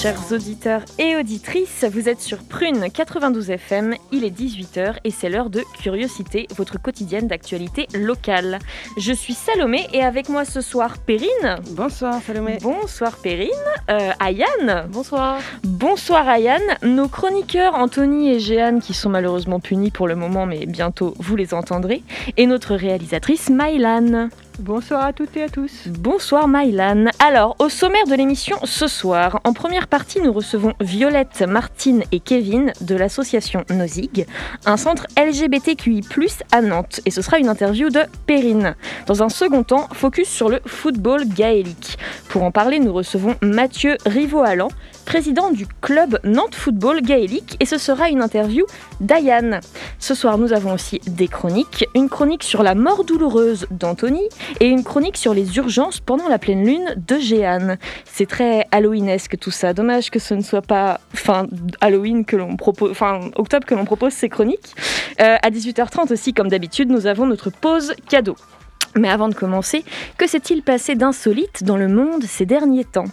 Chers auditeurs et auditrices, vous êtes sur Prune 92 FM, il est 18h et c'est l'heure de Curiosité, votre quotidienne d'actualité locale. Je suis Salomé et avec moi ce soir Perrine. Bonsoir Salomé. Bonsoir Perrine. Euh, Ayane. Bonsoir. Bonsoir Ayane. Nos chroniqueurs Anthony et Jeanne qui sont malheureusement punis pour le moment mais bientôt vous les entendrez. Et notre réalisatrice Mylan. Bonsoir à toutes et à tous. Bonsoir Mylan. Alors, au sommaire de l'émission ce soir, en première partie, nous recevons Violette, Martine et Kevin de l'association Nozig, un centre LGBTQI+, à Nantes. Et ce sera une interview de Perrine. Dans un second temps, focus sur le football gaélique. Pour en parler, nous recevons Mathieu Rivaud-Allan, président du club Nantes Football Gaélique, et ce sera une interview d'Ayane. Ce soir, nous avons aussi des chroniques, une chronique sur la mort douloureuse d'Anthony et une chronique sur les urgences pendant la pleine lune de Jeanne. C'est très Halloweenesque tout ça. Dommage que ce ne soit pas fin Halloween que l'on propose, octobre que l'on propose ces chroniques. Euh, à 18h30 aussi, comme d'habitude, nous avons notre pause cadeau. Mais avant de commencer, que s'est-il passé d'insolite dans le monde ces derniers temps?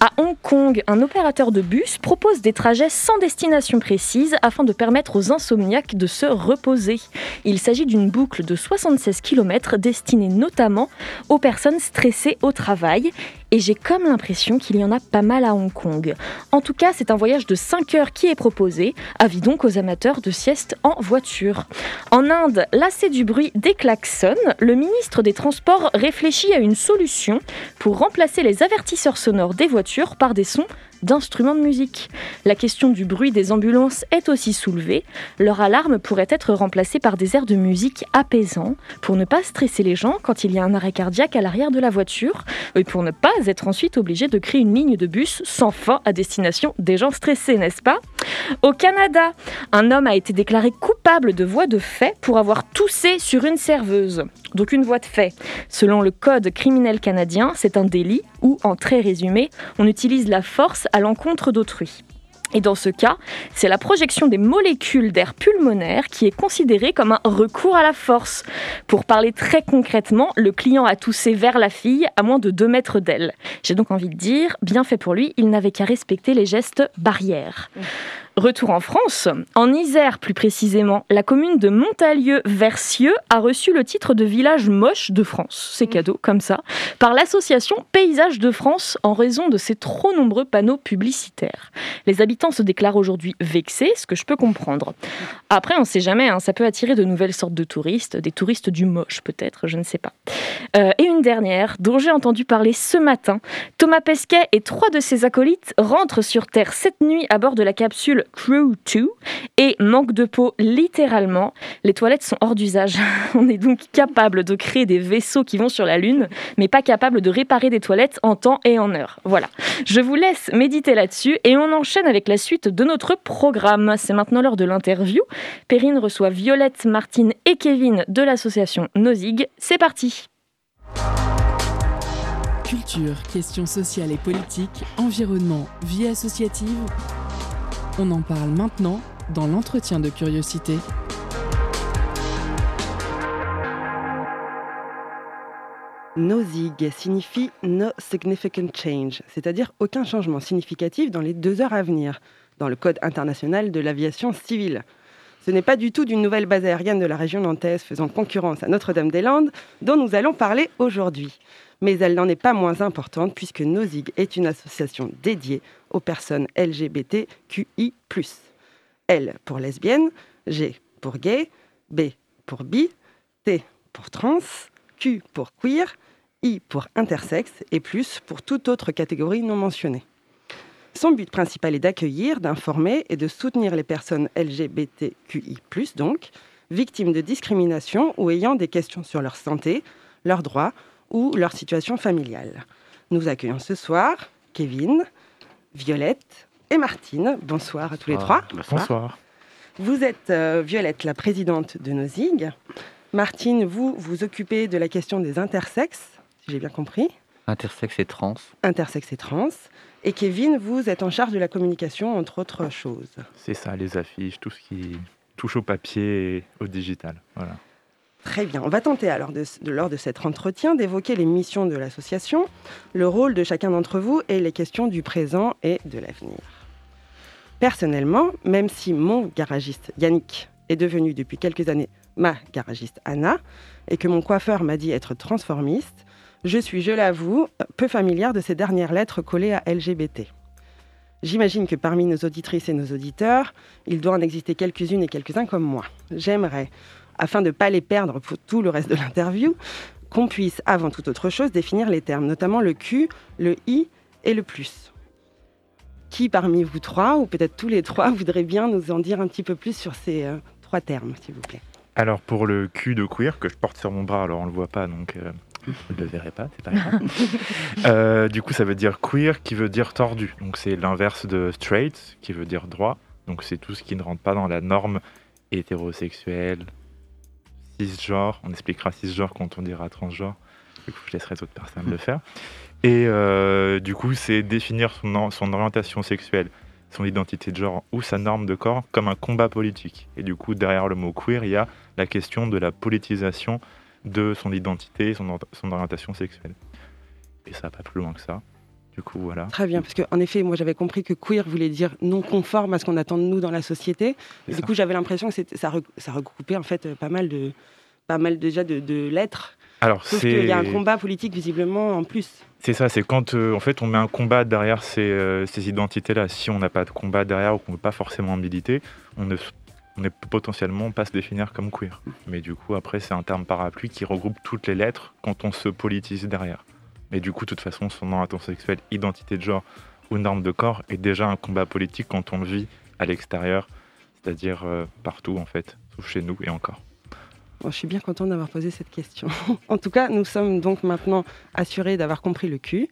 À Hong Kong, un opérateur de bus propose des trajets sans destination précise afin de permettre aux insomniaques de se reposer. Il s'agit d'une boucle de 76 km destinée notamment aux personnes stressées au travail et j'ai comme l'impression qu'il y en a pas mal à Hong Kong. En tout cas, c'est un voyage de 5 heures qui est proposé, avis donc aux amateurs de sieste en voiture. En Inde, lassé du bruit des klaxons, le ministre des Transports réfléchit à une solution pour remplacer les avertisseurs sonores des voitures par des sons d'instruments de musique. La question du bruit des ambulances est aussi soulevée. Leur alarme pourrait être remplacée par des airs de musique apaisants pour ne pas stresser les gens quand il y a un arrêt cardiaque à l'arrière de la voiture et pour ne pas être ensuite obligé de créer une ligne de bus sans fin à destination des gens stressés, n'est-ce pas? Au Canada, un homme a été déclaré coupable de voie de fait pour avoir toussé sur une serveuse. Donc une voie de fait. Selon le code criminel canadien, c'est un délit où, en très résumé, on utilise la force à l'encontre d'autrui. Et dans ce cas, c'est la projection des molécules d'air pulmonaire qui est considérée comme un recours à la force. Pour parler très concrètement, le client a toussé vers la fille à moins de 2 mètres d'elle. J'ai donc envie de dire, bien fait pour lui, il n'avait qu'à respecter les gestes barrières. Retour en France, en Isère plus précisément, la commune de Montalieu-Versieux a reçu le titre de village moche de France, c'est cadeau comme ça, par l'association Paysages de France en raison de ses trop nombreux panneaux publicitaires. Les habitants se déclarent aujourd'hui vexés, ce que je peux comprendre. Après, on ne sait jamais, hein, ça peut attirer de nouvelles sortes de touristes, des touristes du moche peut-être, je ne sais pas. Euh, et une dernière, dont j'ai entendu parler ce matin, Thomas Pesquet et trois de ses acolytes rentrent sur Terre cette nuit à bord de la capsule Crew 2 et manque de peau littéralement. Les toilettes sont hors d'usage. On est donc capable de créer des vaisseaux qui vont sur la Lune, mais pas capable de réparer des toilettes en temps et en heure. Voilà. Je vous laisse méditer là-dessus et on enchaîne avec la suite de notre programme. C'est maintenant l'heure de l'interview. Perrine reçoit Violette, Martine et Kevin de l'association Nozig. C'est parti. Culture, questions sociales et politiques, environnement, vie associative. On en parle maintenant dans l'entretien de curiosité. NOSIG signifie No Significant Change, c'est-à-dire aucun changement significatif dans les deux heures à venir, dans le Code international de l'aviation civile. Ce n'est pas du tout d'une nouvelle base aérienne de la région nantaise faisant concurrence à Notre-Dame-des-Landes dont nous allons parler aujourd'hui. Mais elle n'en est pas moins importante puisque NOSIG est une association dédiée aux personnes LGBTQI+. L pour lesbienne, G pour gay, B pour bi, T pour trans, Q pour queer, I pour intersexe et plus pour toute autre catégorie non mentionnée. Son but principal est d'accueillir, d'informer et de soutenir les personnes LGBTQI+, donc, victimes de discrimination ou ayant des questions sur leur santé, leurs droits ou leur situation familiale. Nous accueillons ce soir Kevin, Violette et Martine. Bonsoir à tous les trois. Bonsoir. Vous êtes, euh, Violette, la présidente de Nozig. Martine, vous, vous occupez de la question des intersexes, si j'ai bien compris. Intersexes et trans. Intersexes et trans. Et Kevin, vous êtes en charge de la communication, entre autres choses. C'est ça, les affiches, tout ce qui touche au papier et au digital. Voilà. Très bien. On va tenter alors, de, lors de cet entretien, d'évoquer les missions de l'association, le rôle de chacun d'entre vous et les questions du présent et de l'avenir. Personnellement, même si mon garagiste Yannick est devenu depuis quelques années ma garagiste Anna et que mon coiffeur m'a dit être transformiste, je suis, je l'avoue, peu familière de ces dernières lettres collées à LGBT. J'imagine que parmi nos auditrices et nos auditeurs, il doit en exister quelques-unes et quelques-uns comme moi. J'aimerais afin de ne pas les perdre pour tout le reste de l'interview, qu'on puisse, avant toute autre chose, définir les termes, notamment le Q, le I et le plus. Qui parmi vous trois, ou peut-être tous les trois, voudrait bien nous en dire un petit peu plus sur ces euh, trois termes, s'il vous plaît? Alors pour le Q de queer, que je porte sur mon bras, alors on ne le voit pas, donc euh, vous ne le verrez pas, c'est pas grave. Euh, du coup, ça veut dire queer qui veut dire tordu. Donc c'est l'inverse de straight qui veut dire droit. Donc c'est tout ce qui ne rentre pas dans la norme hétérosexuelle, cisgenre. On expliquera cisgenre quand on dira transgenre. Du coup, je laisserai d'autres personnes le faire. Et euh, du coup, c'est définir son, son, orientation sexuelle, son identité de genre ou sa norme de corps comme un combat politique. Et du coup, derrière le mot queer, il y a la question de la politisation de son identité, son, son orientation sexuelle. Et ça va pas plus loin que ça. Du coup, voilà. Très bien, parce qu'en effet, moi j'avais compris que queer voulait dire non conforme à ce qu'on attend de nous dans la société. Et du coup, j'avais l'impression que ça, ça regroupait en fait pas mal de, pas mal déjà de, lettres. Alors, Sauf qu'il y a un combat politique visiblement en plus. C'est ça, c'est quand euh, en fait on met un combat derrière ces, euh, ces identités-là. Si on n'a pas de combat derrière ou qu'on ne veut pas forcément militer, on ne, on peut potentiellement pas se définir comme queer. Mais du coup, après, c'est un terme parapluie qui regroupe toutes les lettres quand on se politise derrière. Mais du coup, de toute façon, son orientation sexuelle, identité de genre ou norme de corps est déjà un combat politique quand on vit à l'extérieur, c'est-à-dire euh, partout en fait, sauf chez nous et encore. je suis bien contente d'avoir posé cette question. en tout cas, nous sommes donc maintenant assurés d'avoir compris le Q.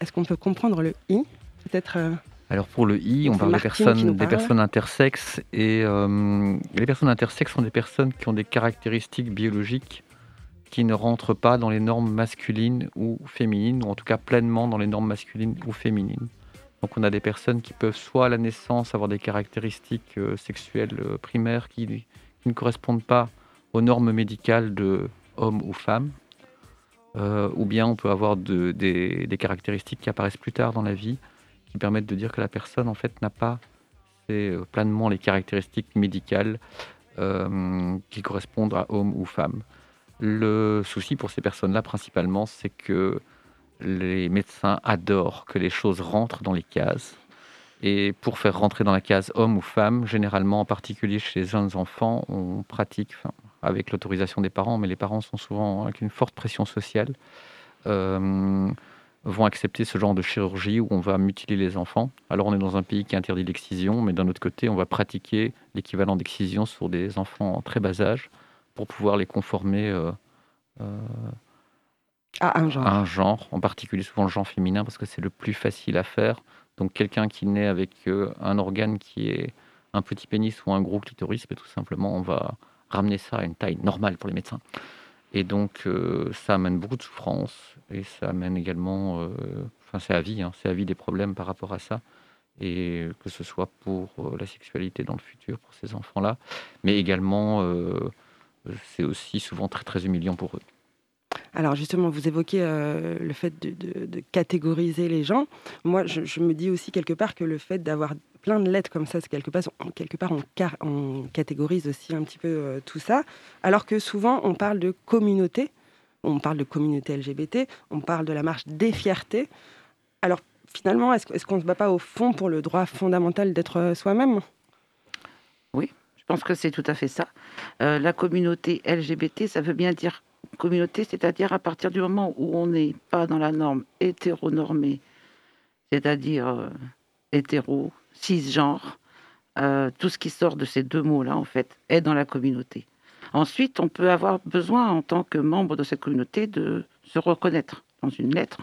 Est-ce qu'on peut comprendre le I Peut-être. Euh, Alors pour le I, on parle des personnes, des personnes intersexes et euh, les personnes intersexes sont des personnes qui ont des caractéristiques biologiques qui ne rentrent pas dans les normes masculines ou féminines, ou en tout cas pleinement dans les normes masculines ou féminines. Donc on a des personnes qui peuvent soit à la naissance avoir des caractéristiques euh, sexuelles euh, primaires qui, ne correspondent pas aux normes médicales de homme ou femme, ou bien on peut avoir des, caractéristiques qui apparaissent plus tard dans la vie, qui permettent de dire que la personne en fait n'a pas pleinement les caractéristiques médicales qui correspondent à homme ou femme. Le souci pour ces personnes-là, principalement, c'est que les médecins adorent que les choses rentrent dans les cases. Et pour faire rentrer dans la case homme ou femme, généralement, en particulier chez les jeunes enfants, on pratique, avec l'autorisation des parents, mais les parents sont souvent avec une forte pression sociale, euh, vont accepter ce genre de chirurgie où on va mutiler les enfants. Alors on est dans un pays qui interdit l'excision, mais d'un autre côté, on va pratiquer l'équivalent d'excision sur des enfants en très bas âge pour pouvoir les conformer euh, euh, à, un genre. un genre, en particulier souvent le genre féminin, parce que c'est le plus facile à faire. Donc quelqu'un qui naît avec euh, un organe qui est un petit pénis ou un gros clitoris, mais ben, tout simplement, on va ramener ça à une taille normale pour les médecins. Et donc, ça amène beaucoup de souffrance et ça amène également, enfin, c'est à vie, hein, c'est à vie des problèmes par rapport à ça. Et que ce soit pour la sexualité dans le futur, pour ces enfants-là, mais également c'est aussi souvent très très humiliant pour eux. Alors justement, vous évoquez euh, le fait de, catégoriser les gens. Moi, je, me dis aussi quelque part que le fait d'avoir plein de lettres comme ça, c'est quelque part, on, catégorise aussi un petit peu euh, tout ça, alors que souvent on parle de communauté, on parle de communauté LGBT, on parle de la marche des fiertés. Alors finalement, est-ce qu'on ne se bat pas au fond pour le droit fondamental d'être euh, soi-même? Oui, je pense que c'est tout à fait ça. La communauté LGBT, ça veut bien dire communauté, c'est-à-dire à partir du moment où on n'est pas dans la norme hétéronormée, c'est-à-dire euh, hétéro, cisgenre, euh, tout ce qui sort de ces deux mots-là, en fait, est dans la communauté. Ensuite, on peut avoir besoin, en tant que membre de cette communauté, de se reconnaître dans une lettre.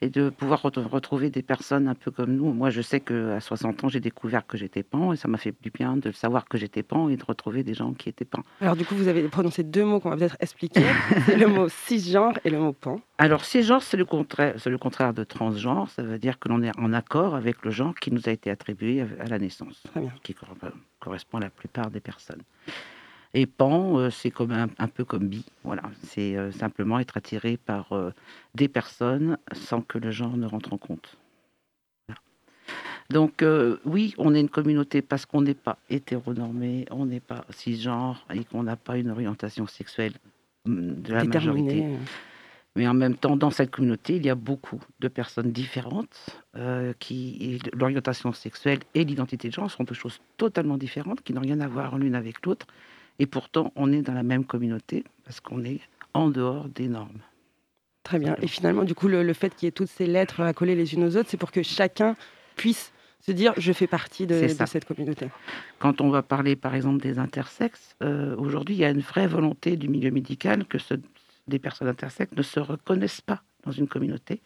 Et de pouvoir retrouver des personnes un peu comme nous. Moi, je sais qu'à 60 ans, j'ai découvert que j'étais pan et ça m'a fait du bien de savoir que j'étais pan et de retrouver des gens qui étaient pan. Alors, du coup, vous avez prononcé deux mots qu'on va peut-être expliquer le mot cisgenre et le mot pan. Alors, cisgenre, c'est le, contraire, c'est le contraire de transgenre. Ça veut dire que l'on est en accord avec le genre qui nous a été attribué à la naissance, qui correspond à la plupart des personnes. Et pan, euh, c'est comme un, peu comme bi. Voilà, c'est euh, simplement être attiré par euh, des personnes sans que le genre ne rentre en compte. Donc oui, on est une communauté parce qu'on n'est pas hétéronormé, on n'est pas cisgenre et qu'on n'a pas une orientation sexuelle mm, de la majorité. Mais en même temps, dans cette communauté, il y a beaucoup de personnes différentes qui l'orientation sexuelle et l'identité de genre sont deux choses totalement différentes qui n'ont rien à voir l'une avec l'autre. Et pourtant, on est dans la même communauté parce qu'on est en dehors des normes. Très bien. Et finalement, du coup, le, fait qu'il y ait toutes ces lettres à coller les unes aux autres, c'est pour que chacun puisse se dire je fais partie de, cette communauté. Quand on va parler par exemple des intersexes, euh, aujourd'hui il y a une vraie volonté du milieu médical que des personnes intersexes ne se reconnaissent pas dans une communauté.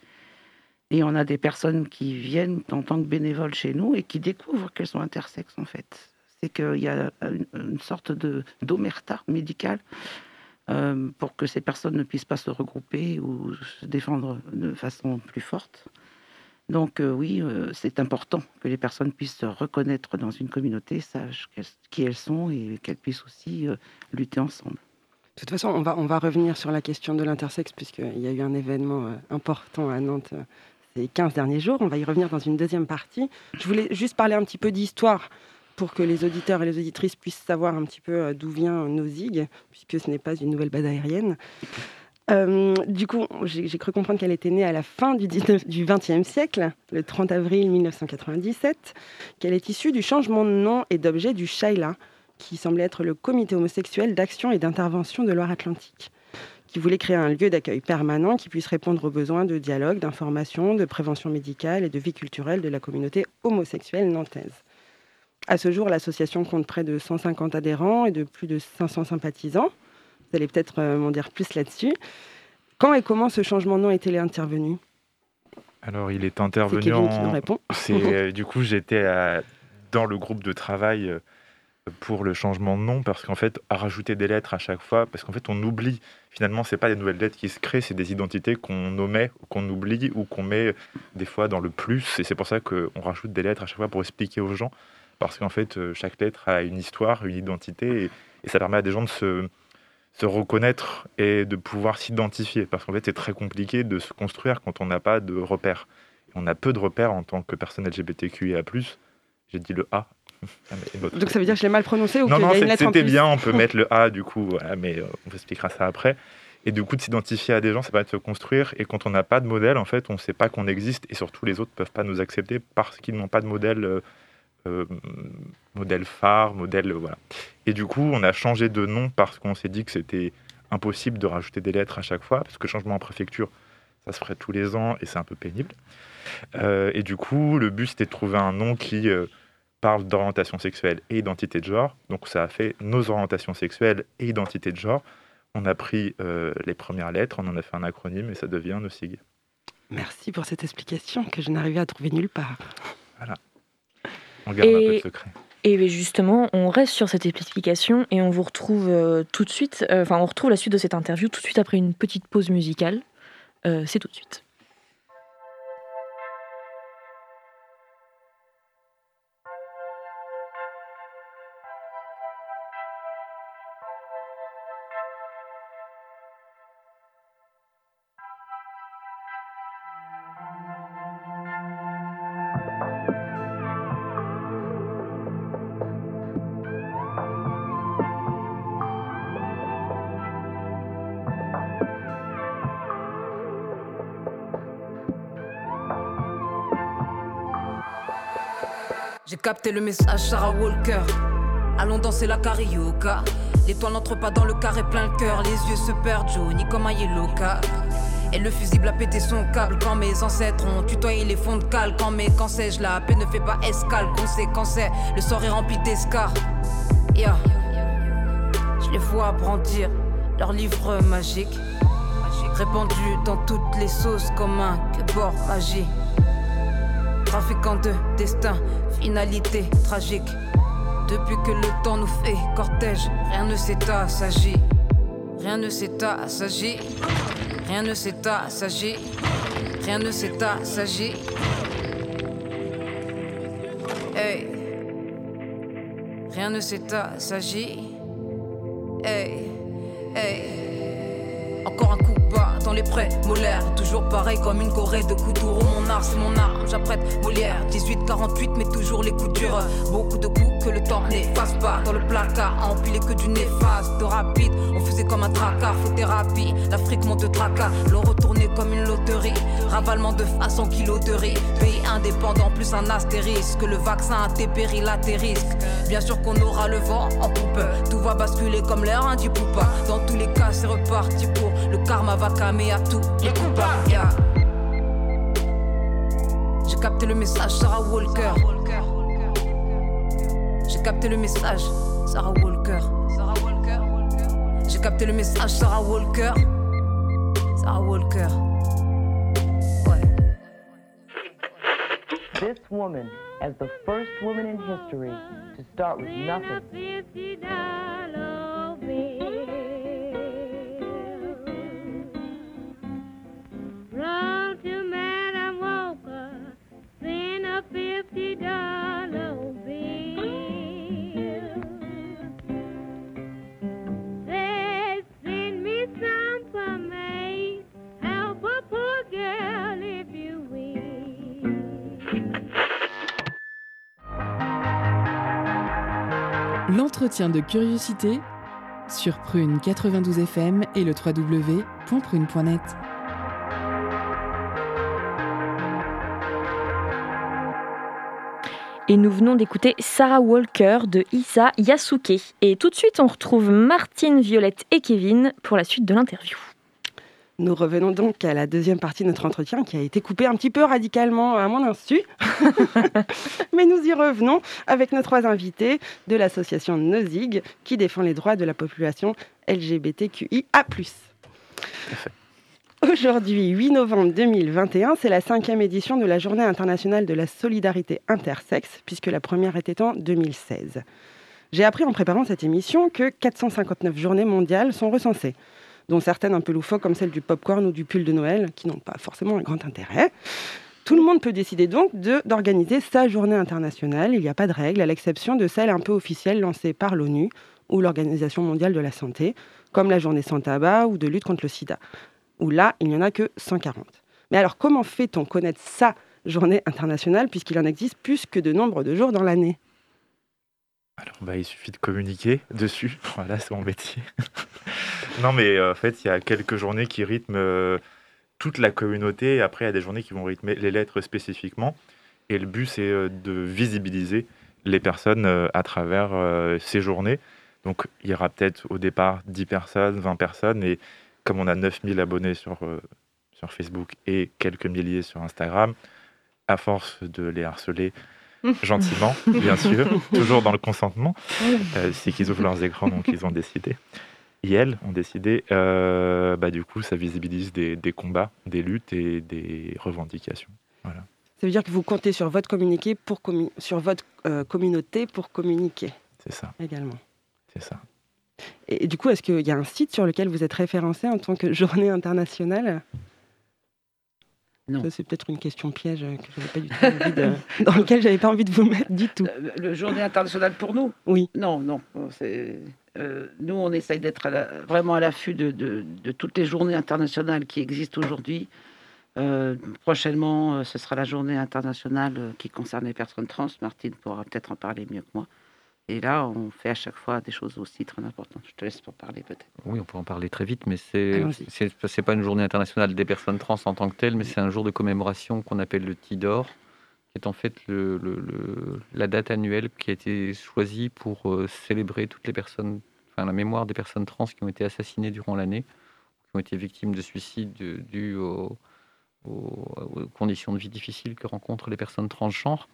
Et on a des personnes qui viennent en tant que bénévoles chez nous et qui découvrent qu'elles sont intersexes en fait c'est qu'il y a une, sorte de d'omerta médicale euh, pour que ces personnes ne puissent pas se regrouper ou se défendre de façon plus forte. Donc euh, oui, euh, c'est important que les personnes puissent se reconnaître dans une communauté, sachent qui elles sont et qu'elles puissent aussi lutter ensemble. De toute façon, on va, on va revenir sur la question de l'intersexe, puisqu'il y a eu un événement important à Nantes ces 15 derniers jours. On va y revenir dans une deuxième partie. Je voulais juste parler un petit peu d'histoire pour que les auditeurs et les auditrices puissent savoir un petit peu euh, d'où vient Nozig, puisque ce n'est pas une nouvelle base aérienne. Euh, du coup, j'ai cru comprendre qu'elle était née à la fin du, XXe siècle, le 30 avril 1997, qu'elle est issue du changement de nom et d'objet du Shaila, qui semblait être le comité homosexuel d'action et d'intervention de Loire-Atlantique, qui voulait créer un lieu d'accueil permanent qui puisse répondre aux besoins de dialogue, d'information, de prévention médicale et de vie culturelle de la communauté homosexuelle nantaise. À ce jour, l'association compte près de 150 adhérents et de plus de 500 sympathisants. Vous allez peut-être euh, m'en dire plus là-dessus. Quand et comment ce changement de nom est-il intervenu? Alors, il est intervenu. C'est Kevin qui nous répond. Euh, du coup, j'étais dans le groupe de travail euh, pour le changement de nom parce qu'en fait, à rajouter des lettres à chaque fois, parce qu'en fait, on oublie. Finalement, c'est pas des nouvelles lettres qui se créent, c'est des identités qu'on omet, qu'on oublie ou qu'on met des fois dans le plus. Et c'est pour ça qu'on rajoute des lettres à chaque fois pour expliquer aux gens parce qu'en fait, euh, chaque lettre a une histoire, une identité, et, ça permet à des gens de se, se reconnaître et de pouvoir s'identifier, parce qu'en fait, c'est très compliqué de se construire quand on n'a pas de repères. On a peu de repères en tant que personne LGBTQIA+. J'ai dit le A. Donc ça veut dire que je l'ai mal prononcé ou Non, non, c'était bien, on peut mettre le A du coup, mais euh, on expliquera ça après. Et du coup, de s'identifier à des gens, ça permet de se construire. Et quand on n'a pas de modèle, en fait, on ne sait pas qu'on existe. Et surtout, les autres ne peuvent pas nous accepter parce qu'ils n'ont pas de modèle euh, modèle phare, modèle voilà. Et du coup, on a changé de nom parce qu'on s'est dit que c'était impossible de rajouter des lettres à chaque fois, parce que changement en préfecture, ça se ferait tous les ans et c'est un peu pénible. Euh, et du coup, le but c'était de trouver un nom qui euh, parle d'orientation sexuelle et identité de genre. Donc ça a fait nos orientations sexuelles et identité de genre. On a pris les premières lettres, on en a fait un acronyme et ça devient NOSIG. Merci pour cette explication que je n'arrivais à trouver nulle part. Voilà. On garde et, un peu de secret. Et justement, on reste sur cette explication et on vous retrouve euh, tout de suite, euh, enfin on retrouve la suite de cette interview tout de suite après une petite pause musicale. Euh, c'est tout de suite. J'ai capté le message Sarah Walker. Allons danser la carioca. L'étoile n'entre pas dans le carré plein le cœur. Les yeux se perdent, Johnny comme un yellow Et le fusible a pété son câble quand mes ancêtres ont tutoyé les fonds de cale. Quand mes quand je la paix ne fait pas escale. Conséquence le sort est rempli d'escar. Yeah. Je les vois brandir leur livre magique. Répandu dans toutes les sauces comme un bord, magie. Trafiquant de destin, finalité tragique. Depuis que le temps nous fait cortège, rien ne s'agit. Rien ne s'agit. Rien ne s'agit. Rien ne s'agit. Hey. Rien ne s'agit. Hey. Prêts molaires. Toujours pareil comme une corée de couture. Mon art, c'est mon arme, j'apprête Molière. 18-48, mais toujours les coups durs. Beaucoup de coups que le temps n'efface pas. Dans le placard, à empiler que du néfaste. De rapide, on faisait comme un tracas. Faut thérapie, l'Afrique monte de tracas. L'on retournait comme une loterie. Ravalement de façon kilos de riz. Pays indépendant, plus un astérisque. Le vaccin a à tes risques. Bien sûr qu'on aura le vent en poupe. Tout va basculer comme l'air, un du poupa. Dans tous les cas, c'est reparti pour le karma va calmer à tout. Les yeah. J'ai capté le message, Sarah Walker. J'ai capté le message, Sarah Walker. J'ai capté le message, Sarah Walker. Sarah Walker. This woman, as the first woman in history to start with nothing. De curiosité sur Prune 92 FM et le www.prune.net. Et nous venons d'écouter Sarah Walker de Issa Yasuke. Et tout de suite, on retrouve Martine, Violette et Kevin pour la suite de l'interview. Nous revenons donc à la deuxième partie de notre entretien qui a été coupée un petit peu radicalement à mon insu. Mais nous y revenons avec nos trois invités de l'association NOZIG qui défend les droits de la population LGBTQIA. Aujourd'hui, 8 novembre 2021, c'est la cinquième édition de la Journée internationale de la solidarité intersexe, puisque la première était en 2016. J'ai appris en préparant cette émission que 459 journées mondiales sont recensées dont certaines un peu loufoques comme celle du popcorn ou du pull de Noël, qui n'ont pas forcément un grand intérêt. Tout le monde peut décider donc d'organiser sa journée internationale. Il n'y a pas de règle, à l'exception de celle un peu officielle lancée par l'ONU ou l'Organisation mondiale de la santé, comme la journée sans tabac ou de lutte contre le sida, où là, il n'y en a que 140. Mais alors, comment fait-on connaître sa journée internationale, puisqu'il en existe plus que de nombre de jours dans l'année? Alors, bah, il suffit de communiquer dessus. Voilà, c'est mon métier. non, mais euh, en fait, il y a quelques journées qui rythment euh, toute la communauté. Après, il y a des journées qui vont rythmer les lettres spécifiquement. Et le but, c'est euh, de visibiliser les personnes à travers ces journées. Donc, il y aura peut-être au départ 10 personnes, 20 personnes. Et comme on a 9000 abonnés sur, sur Facebook et quelques milliers sur Instagram, à force de les harceler, gentiment, bien sûr, toujours dans le consentement. Euh, c'est qu'ils ouvrent leurs écrans, donc ils ont décidé. Et elles ont décidé, euh, bah, du coup, ça visibilise des, combats, des luttes et des revendications. Voilà. Ça veut dire que vous comptez sur votre, communiqué pour sur votre euh, communauté pour communiquer. C'est ça. Également. C'est ça. Et, du coup, est-ce qu'il y a un site sur lequel vous êtes référencé en tant que journée internationale? C'est peut-être une question piège que pas du tout envie de, dans laquelle j'avais pas envie de vous mettre du tout. Euh, le journée internationale pour nous? Oui. Non, non. Euh, nous, on essaye d'être vraiment à l'affût de, de, toutes les journées internationales qui existent aujourd'hui. Euh, prochainement, ce sera la journée internationale qui concerne les personnes trans. Martine pourra peut-être en parler mieux que moi. Et là, on fait à chaque fois des choses aussi très importantes. Je te laisse pour parler peut-être. Oui, on peut en parler très vite, mais c'est n'est pas une journée internationale des personnes trans en tant que telle, mais c'est un jour de commémoration qu'on appelle le Tidor, qui est en fait le, la date annuelle qui a été choisie pour euh, célébrer toutes les personnes, enfin la mémoire des personnes trans qui ont été assassinées durant l'année, qui ont été victimes de suicides dus aux, aux conditions de vie difficiles que rencontrent les personnes transgenres.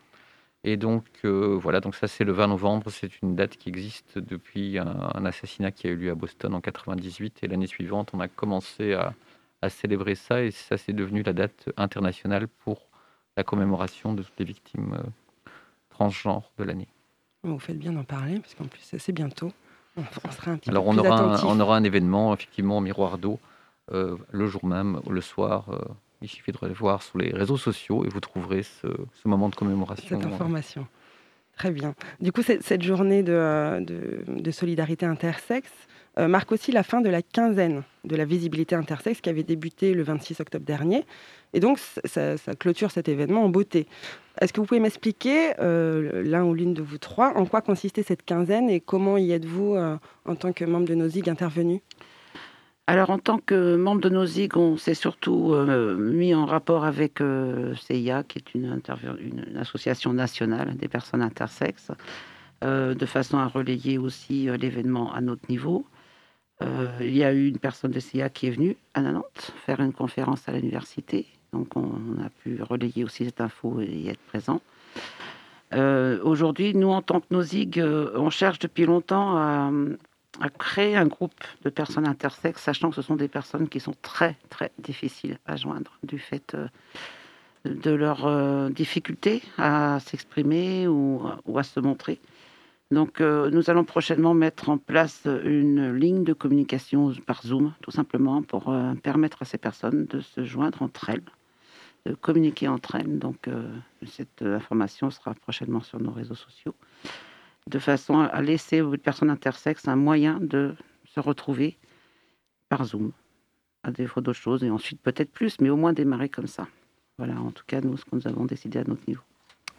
Et donc, euh, voilà, donc ça c'est le 20 novembre, c'est une date qui existe depuis un, assassinat qui a eu lieu à Boston en 98. Et l'année suivante, on a commencé à, à célébrer ça et ça c'est devenu la date internationale pour la commémoration de toutes les victimes transgenres de l'année. Vous faites bien d'en parler parce qu'en plus c'est bientôt. On, sera un petit Alors on, aura un, on aura un événement effectivement au miroir d'eau le jour même, le soir. Il suffit de le voir sur les réseaux sociaux et vous trouverez ce, ce moment de commémoration. Cette information. Très bien. Du coup, cette journée de, de, solidarité intersexe euh, marque aussi la fin de la quinzaine de la visibilité intersexe qui avait débuté le 26 octobre dernier. Et donc, ça, clôture cet événement en beauté. Est-ce que vous pouvez m'expliquer, euh, l'un ou l'une de vous trois, en quoi consistait cette quinzaine et comment y êtes-vous, euh, en tant que membre de NOSIG, intervenu alors, en tant que membre de NOSIG, on s'est surtout euh, mis en rapport avec euh, CIA, qui est une, association nationale des personnes intersexes, euh, de façon à relayer aussi l'événement à notre niveau. il y a eu une personne de CIA qui est venue à Nantes faire une conférence à l'université. Donc, on, a pu relayer aussi cette info et y être présent. Aujourd'hui, nous, en tant que NOSIG, on cherche depuis longtemps à à créer un groupe de personnes intersexes, sachant que ce sont des personnes qui sont très, très difficiles à joindre du fait euh, de leur euh, difficulté à s'exprimer ou, à se montrer. Donc, euh, nous allons prochainement mettre en place une ligne de communication par Zoom, tout simplement pour permettre à ces personnes de se joindre entre elles, de communiquer entre elles. Donc, cette information sera prochainement sur nos réseaux sociaux de façon à laisser aux personnes intersexes un moyen de se retrouver par Zoom, à défaut d'autres choses, et ensuite peut-être plus, mais au moins démarrer comme ça. Voilà, en tout cas, nous, ce que nous avons décidé à notre niveau.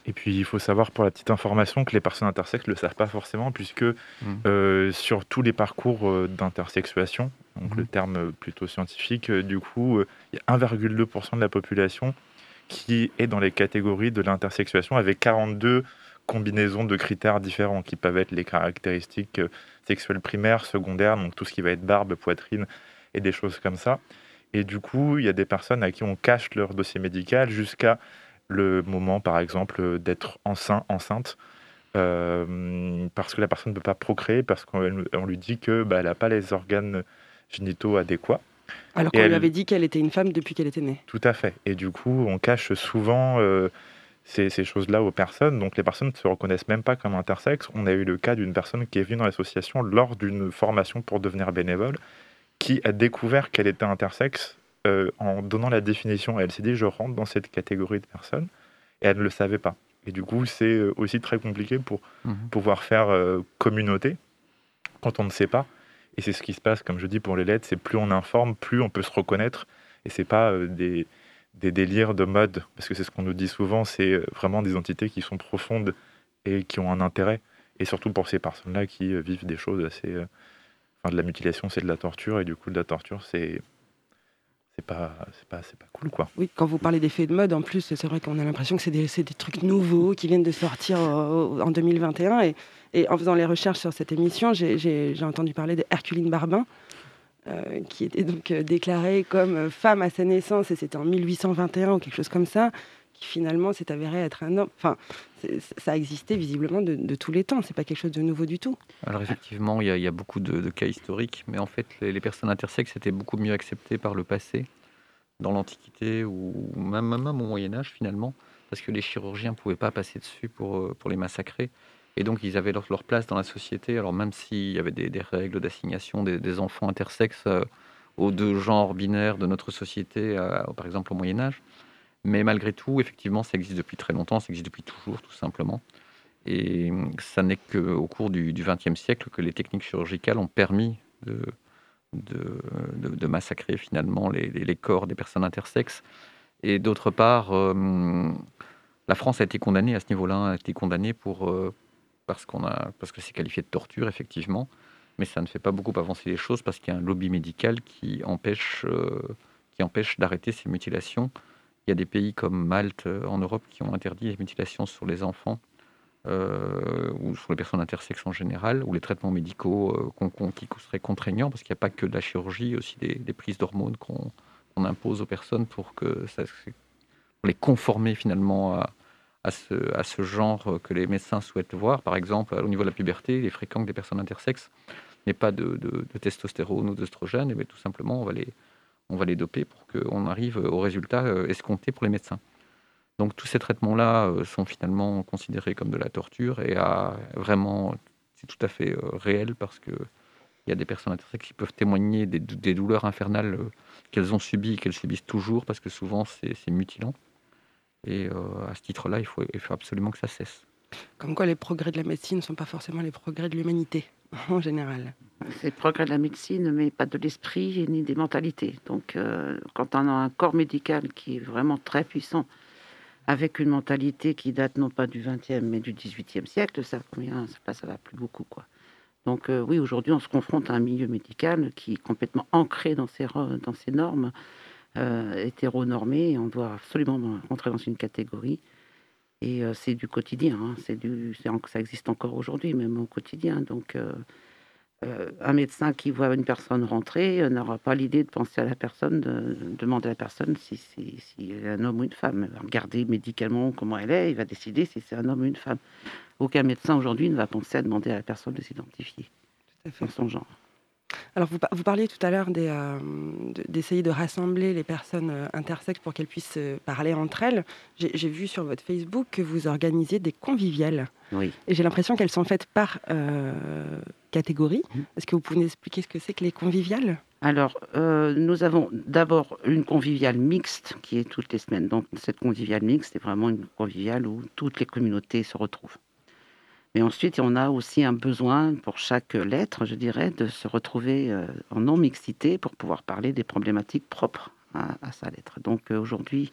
Et puis, il faut savoir pour la petite information que les personnes intersexes ne le savent pas forcément, puisque mmh. euh, sur tous les parcours euh, d'intersexuation, donc le mmh. terme plutôt scientifique, euh, du coup, il y a 1,2% de la population qui est dans les catégories de l'intersexuation, avec 42 combinaison de critères différents qui peuvent être les caractéristiques euh, sexuelles primaires, secondaires, donc tout ce qui va être barbe, poitrine et des choses comme ça. Et du coup, il y a des personnes à qui on cache leur dossier médical jusqu'à le moment, par exemple, d'être enceinte, enceinte euh, parce que la personne ne peut pas procréer, parce qu'on lui dit que bah, elle n'a pas les organes génitaux adéquats. Alors qu'on lui avait dit qu'elle était une femme depuis qu'elle était née. Tout à fait. Et du coup, on cache souvent euh, ces, choses-là aux personnes. Donc les personnes ne se reconnaissent même pas comme intersexes. On a eu le cas d'une personne qui est venue dans l'association lors d'une formation pour devenir bénévole, qui a découvert qu'elle était intersexe euh, en donnant la définition. Elle s'est dit, je rentre dans cette catégorie de personnes, et elle ne le savait pas. Et du coup, c'est euh, aussi très compliqué pour mmh pouvoir faire euh, communauté quand on ne sait pas. Et c'est ce qui se passe, comme je dis, pour les lettres, c'est plus on informe, plus on peut se reconnaître. Et c'est pas des des délires de mode, parce que c'est ce qu'on nous dit souvent, c'est euh, vraiment des entités qui sont profondes et qui ont un intérêt, et surtout pour ces personnes-là qui euh, vivent des choses assez... Euh, de la mutilation, c'est de la torture, et du coup, de la torture, c'est c'est pas c'est pas c'est pas cool quoi. Oui, quand vous parlez d'effets de mode en plus, c'est vrai qu'on a l'impression que c'est des, des, trucs nouveaux qui viennent de sortir en 2021 et, et, en faisant les recherches sur cette émission, j'ai entendu parler de Herculine Barbin euh, qui était donc euh, déclarée comme femme à sa naissance, et c'était en 1821 ou quelque chose comme ça, qui finalement s'est avéré être un homme. Enfin, ça a existé visiblement de, tous les temps, c'est pas quelque chose de nouveau du tout. Alors effectivement, il y, a beaucoup de, cas historiques, mais en fait, les, personnes intersexes étaient beaucoup mieux acceptées par le passé, dans l'Antiquité ou même, au Moyen Âge finalement, parce que les chirurgiens ne pouvaient pas passer dessus pour, euh, pour les massacrer. Et donc, ils avaient leur, place dans la société. Alors, même s'il y avait des, règles d'assignation des, enfants intersexes euh, aux deux genres binaires de notre société, euh, par exemple au Moyen-Âge. Mais malgré tout, effectivement, ça existe depuis très longtemps, ça existe depuis toujours, tout simplement. Et ça n'est qu'au cours du XXe siècle que les techniques chirurgicales ont permis de, massacrer finalement les, corps des personnes intersexes. Et d'autre part, euh, la France a été condamnée à ce niveau-là, a été condamnée pour, parce, qu'on a, parce que c'est qualifié de torture, effectivement, mais ça ne fait pas beaucoup avancer les choses parce qu'il y a un lobby médical qui empêche, euh, empêche d'arrêter ces mutilations. Il y a des pays comme Malte euh, en Europe qui ont interdit les mutilations sur les enfants euh, ou sur les personnes intersexes en général, ou les traitements médicaux qui seraient contraignants parce qu'il n'y a pas que de la chirurgie, aussi des, prises d'hormones qu'on, impose aux personnes pour que ça, pour les conformer finalement à, à ce, genre que les médecins souhaitent voir. Par exemple, au niveau de la puberté, il est fréquent que des personnes intersexes n'aient pas de, testostérone ou d'œstrogène, et tout simplement, on va, les, on va les doper pour qu'on arrive au résultat escompté pour les médecins. Donc tous ces traitements-là sont finalement considérés comme de la torture et à vraiment, c'est tout à fait réel parce que il y a des personnes intersexes qui peuvent témoigner des, douleurs infernales qu'elles ont subies et qu'elles subissent toujours parce que souvent c'est mutilant. Et à ce titre-là, il faut, il faut absolument que ça cesse. Comme quoi les progrès de la médecine ne sont pas forcément les progrès de l'humanité en général. C'est le progrès de la médecine, mais pas de l'esprit ni des mentalités. Donc euh, quand on a un corps médical qui est vraiment très puissant, avec une mentalité qui date non pas du 20e mais du 18e siècle, ça, combien, ça, ça va plus beaucoup. quoi. Donc euh, oui, aujourd'hui, on se confronte à un milieu médical qui est complètement ancré dans ces normes euh, hétéronormées, et on doit absolument rentrer dans une catégorie. Et euh, c'est du quotidien, hein. c'est du, ça existe encore aujourd'hui, même au quotidien. Donc, euh, euh, un médecin qui voit une personne rentrer n'aura pas l'idée de penser à la personne, de, demander à la personne si, si, si est un homme ou une femme. Il va regarder médicalement comment elle est, il va décider si c'est un homme ou une femme. Aucun médecin aujourd'hui ne va penser à demander à la personne de s'identifier dans son genre. Alors, vous, vous, parliez tout à l'heure euh, d'essayer de, rassembler les personnes euh, intersexes pour qu'elles puissent euh, parler entre elles. J'ai vu sur votre Facebook que vous organisiez des conviviales. Oui. Et j'ai l'impression qu'elles sont faites par catégorie. Mmh. Est-ce que vous pouvez nous expliquer ce que c'est que les conviviales? Alors, nous avons d'abord une conviviale mixte qui est toutes les semaines. Donc, cette conviviale mixte est vraiment une conviviale où toutes les communautés se retrouvent. Mais ensuite, on a aussi un besoin pour chaque lettre, je dirais, de se retrouver euh, en non-mixité pour pouvoir parler des problématiques propres à, sa lettre. Donc euh, aujourd'hui,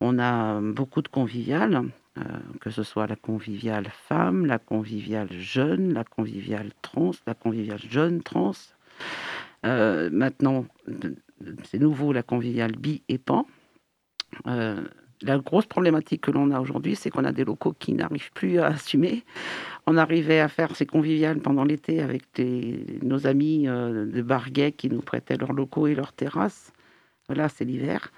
on a beaucoup de conviviales, euh, que ce soit la conviviale femme, la conviviale jeune, la conviviale trans, la conviviale jeune trans. maintenant, c'est nouveau la conviviale bi et pan la grosse problématique que l'on a aujourd'hui, c'est qu'on a des locaux qui n'arrivent plus à assumer. On arrivait à faire ces conviviales pendant l'été avec nos amis euh, de Barguet qui nous prêtaient leurs locaux et leurs terrasses. Voilà, c'est l'hiver.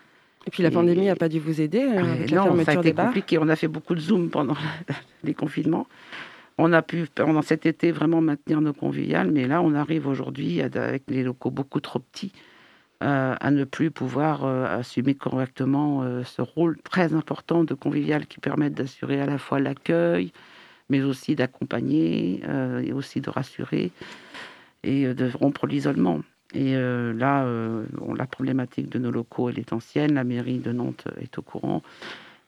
Et puis la pandémie n'a pas dû vous aider euh, avec la non, ça a été compliqué. On a fait beaucoup de Zoom pendant les confinements. On a pu, pendant cet été, vraiment maintenir nos conviviales, mais là, on arrive aujourd'hui avec les locaux beaucoup trop petits euh, à ne plus pouvoir euh, assumer correctement euh, ce rôle très important de convivial qui permet d'assurer à la fois l'accueil, mais aussi d'accompagner et aussi de rassurer et de rompre l'isolement. Et là, la problématique de nos locaux, elle est ancienne. La mairie de Nantes est au courant.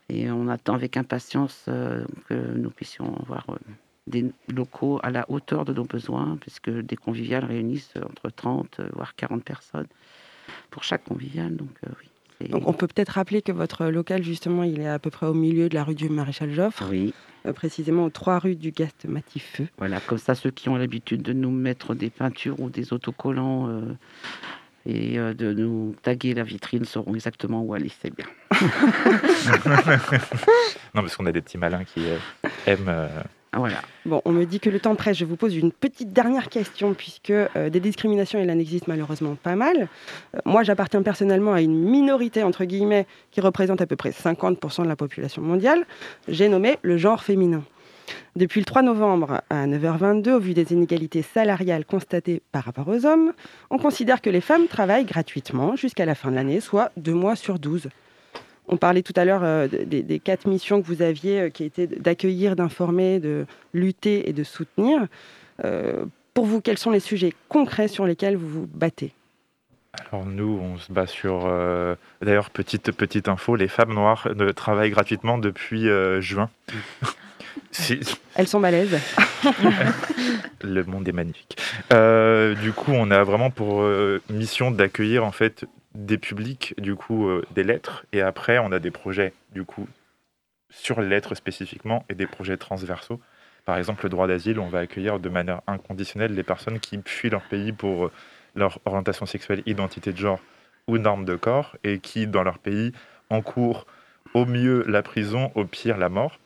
Et on attend avec impatience que nous puissions avoir des locaux à la hauteur de nos besoins, puisque des conviviales réunissent entre 30 voire 40 personnes pour chaque convivial. Donc, euh, oui. Donc on peut peut-être rappeler que votre local, justement, il est à peu près au milieu de la rue du Maréchal Joffre. Oui. Euh, précisément aux trois rues du Gast Matifeux. Voilà, comme ça, ceux qui ont l'habitude de nous mettre des peintures ou des autocollants euh, et de nous taguer la vitrine sauront exactement où aller, c'est bien. non, parce qu'on a des petits malins qui aiment voilà. Bon, on me dit que le temps presse. Je vous pose une petite dernière question, puisque euh, des discriminations, il en existe malheureusement pas mal. Euh, moi, j'appartiens personnellement à une minorité, entre guillemets, qui représente à peu près 50% de la population mondiale. J'ai nommé le genre féminin. Depuis le 3 novembre à 9h22, au vu des inégalités salariales constatées par rapport aux hommes, on considère que les femmes travaillent gratuitement jusqu'à la fin de l'année, soit deux mois sur 12. On parlait tout à l'heure euh, des, quatre missions que vous aviez, euh, qui étaient d'accueillir, d'informer, de lutter et de soutenir. Euh, pour vous, quels sont les sujets concrets sur lesquels vous vous battez? Alors nous, on se bat sur... D'ailleurs, petite, petite info, les femmes noires travaillent gratuitement depuis juin. Elles sont malaises. Le monde est magnifique. du coup, on a vraiment pour mission d'accueillir en fait des publics, du coup, euh, des lettres. Et après, on a des projets, du coup, sur les lettres spécifiquement et des projets transversaux. Par exemple, le droit d'asile, on va accueillir de manière inconditionnelle les personnes qui fuient leur pays pour euh, leur orientation sexuelle, identité de genre ou normes de corps et qui, dans leur pays, encourent au mieux la prison, au pire la mort.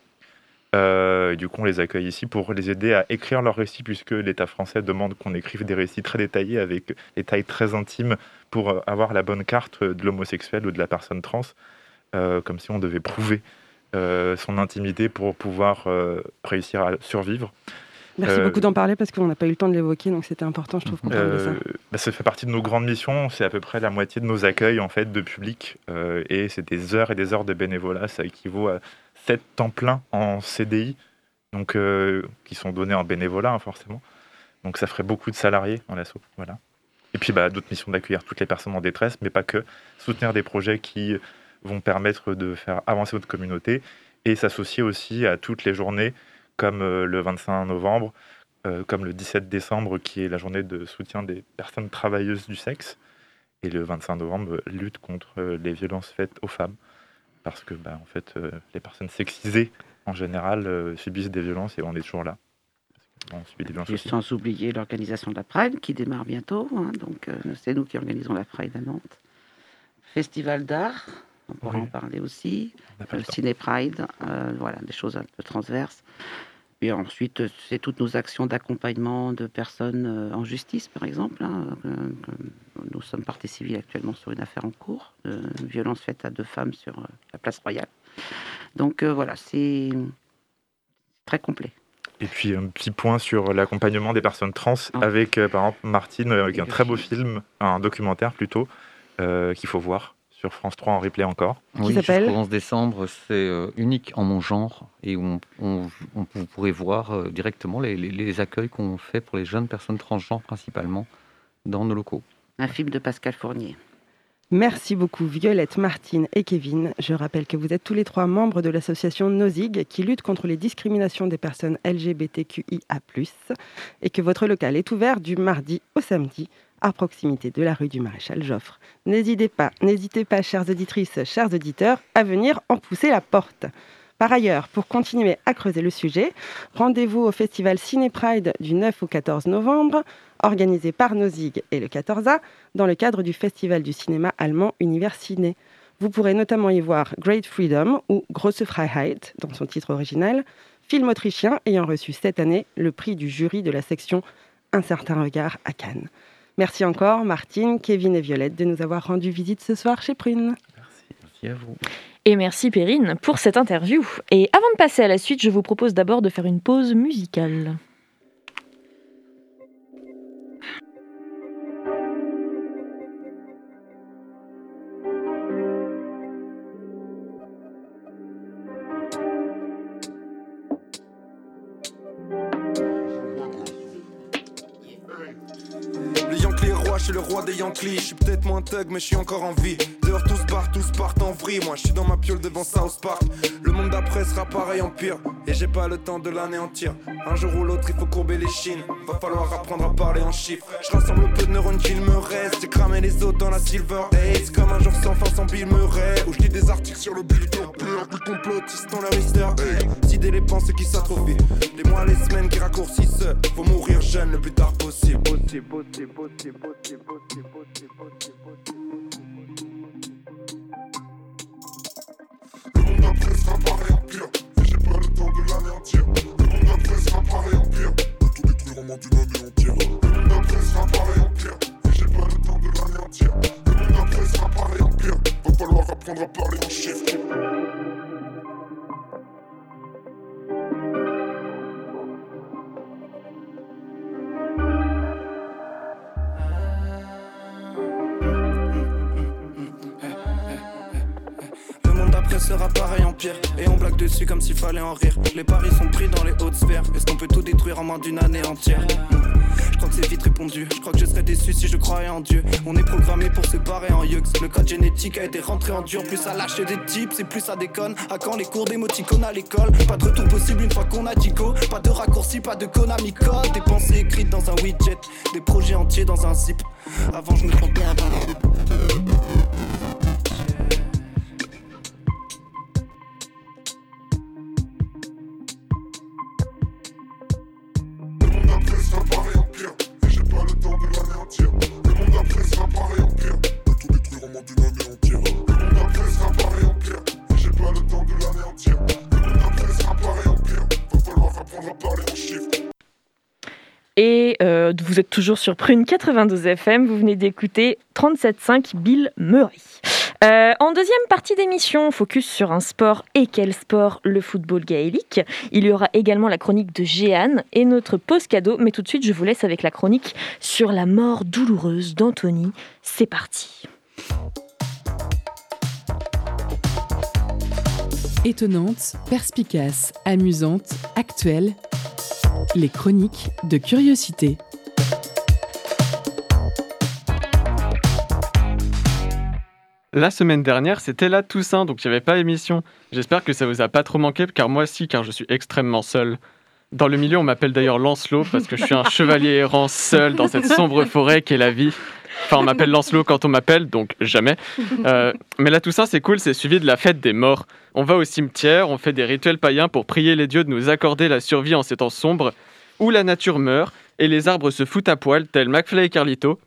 Euh, du coup, on les accueille ici pour les aider à écrire leurs récits, puisque l'État français demande qu'on écrive des récits très détaillés avec des tailles très intimes pour euh, avoir la bonne carte de l'homosexuel ou de la personne trans, euh, comme si on devait prouver son intimité pour pouvoir réussir à survivre. Merci beaucoup d'en parler parce qu'on n'a pas eu le temps de l'évoquer, donc c'était important, je trouve, qu'on parle de ça. Bah, ça fait partie de nos grandes missions, c'est à peu près la moitié de nos accueils en fait de public, et c'est des heures et des heures de bénévolat, ça équivaut à 7 temps plein en CDI, donc qui sont donnés en bénévolat hein, forcément. Donc ça ferait beaucoup de salariés en l'assaut. Voilà. Et puis bah, d'autres missions d'accueillir toutes les personnes en détresse, mais pas que. Soutenir des projets qui vont permettre de faire avancer votre communauté et s'associer aussi à toutes les journées comme euh, le 25 novembre, euh, comme le 17 décembre qui est la journée de soutien des personnes travailleuses du sexe. Et le 25 novembre, lutte contre euh, les violences faites aux femmes. Parce que bah, en fait, les personnes sexisées en général subissent des violences et on est toujours là. Et sans oublier l'organisation de la Pride qui démarre bientôt. Hein, donc, euh, c'est nous qui organisons la Pride à Nantes. Festival d'art, on pourra en parler aussi. Le Ciné Pride, euh, voilà, des choses un peu transverses. Et ensuite, c'est toutes nos actions d'accompagnement de personnes euh, en justice, par exemple. Hein, nous sommes partie civile actuellement sur une affaire en cours de violence faite à deux femmes sur la place royale. Donc voilà, c'est très complet. Et puis un petit point sur l'accompagnement des personnes trans ah. avec euh, par exemple Martine, avec un très beau film, un documentaire plutôt, euh, qu'il faut voir sur France 3 en replay encore. Oui, jusqu'au 11 décembre, c'est euh, unique en mon genre et on, vous pourrez voir directement les, les accueils qu'on fait pour les jeunes personnes transgenres principalement dans nos locaux. Un film de Pascal Fournier. Merci beaucoup Violette, Martine et Kevin. Je rappelle que vous êtes tous les trois membres de l'association NOSIG qui lutte contre les discriminations des personnes LGBTQIA+, et que votre local est ouvert du mardi au samedi à proximité de la rue du Maréchal Joffre. N'hésitez pas, n'hésitez pas, chères auditrices, chers auditeurs, à venir en pousser la porte. Par ailleurs, pour continuer à creuser le sujet, rendez-vous au festival Ciné Pride du 9 au 14 novembre organisé par Nozig et le 14A dans le cadre du Festival du cinéma allemand Univers Ciné. Vous pourrez notamment y voir Great Freedom ou Grosse Freiheit dans son titre original, film autrichien ayant reçu cette année le prix du jury de la section Un certain regard à Cannes. Merci encore Martine, Kevin et Violette de nous avoir rendu visite ce soir chez Prune. Merci, merci à vous. Et merci Perrine pour cette interview. Et avant de passer à la suite, je vous propose d'abord de faire une pause musicale. Roi des Yankees. Je suis peut-être moins thug, mais je suis encore en vie. Tous barrent, tous partent en vrille. Moi, je suis dans ma piole devant South Park. Le monde d'après sera pareil en pire. Et j'ai pas le temps de l'anéantir. Un jour ou l'autre, il faut courber les chines. Va falloir apprendre à parler en chiffres. Je rassemble le peu de neurones qu'il me reste. J'ai cramé les autres dans la Silver Ace. Comme un jour sans fin, sans Bill Murray. Où je lis des articles sur le bulletin. Plus complotistes dans leur Easter Si Idées les pensées qui s'atrophient. Les mois, les semaines qui raccourcissent. Faut mourir jeune le plus tard possible. De l'anéantir. Le monde après sera pareil en pire, tout détruire en moins d'une année entière. Le monde après sera pareil en pire, et j'ai pas le temps de l'anéantir. Le monde après sera pareil en pire, va falloir apprendre à parler en chiffres. Sera pareil en pire. Et on blague dessus comme s'il fallait en rire. Les paris sont pris dans les hautes sphères. Est-ce qu'on peut tout détruire en moins d'une année entière? Je crois que c'est vite répondu. Je crois que je serais déçu si je croyais en Dieu. On est programmé pour se barrer en yux. Le code génétique a été rentré en dur. Plus ça lâche des types, et plus ça déconne. À quand les cours d'émoticônes à l'école? Pas de retour possible une fois qu'on a go. Pas de raccourci, pas de Konami code. Des pensées écrites dans un widget. Des projets entiers dans un zip. Avant je me trompais. Euh, vous êtes toujours sur Prune 92 FM, vous venez d'écouter 37.5 Bill Murray. Euh, en deuxième partie d'émission, focus sur un sport et quel sport? Le football gaélique. Il y aura également la chronique de Jeanne et notre pause cadeau. Mais tout de suite, je vous laisse avec la chronique sur la mort douloureuse d'Anthony. C'est parti. Étonnante, perspicace, amusante, actuelle, les chroniques de curiosité. La semaine dernière, c'était la Toussaint, donc il n'y avait pas émission. J'espère que ça vous a pas trop manqué, car moi aussi, car je suis extrêmement seul. Dans le milieu, on m'appelle d'ailleurs Lancelot, parce que je suis un chevalier errant seul dans cette sombre forêt qu'est la vie. Enfin, on m'appelle Lancelot quand on m'appelle, donc jamais. Euh, mais la Toussaint, c'est cool, c'est suivi de la fête des morts. On va au cimetière, on fait des rituels païens pour prier les dieux de nous accorder la survie en ces temps sombres, où la nature meurt et les arbres se foutent à poil, tels McFly et Carlito.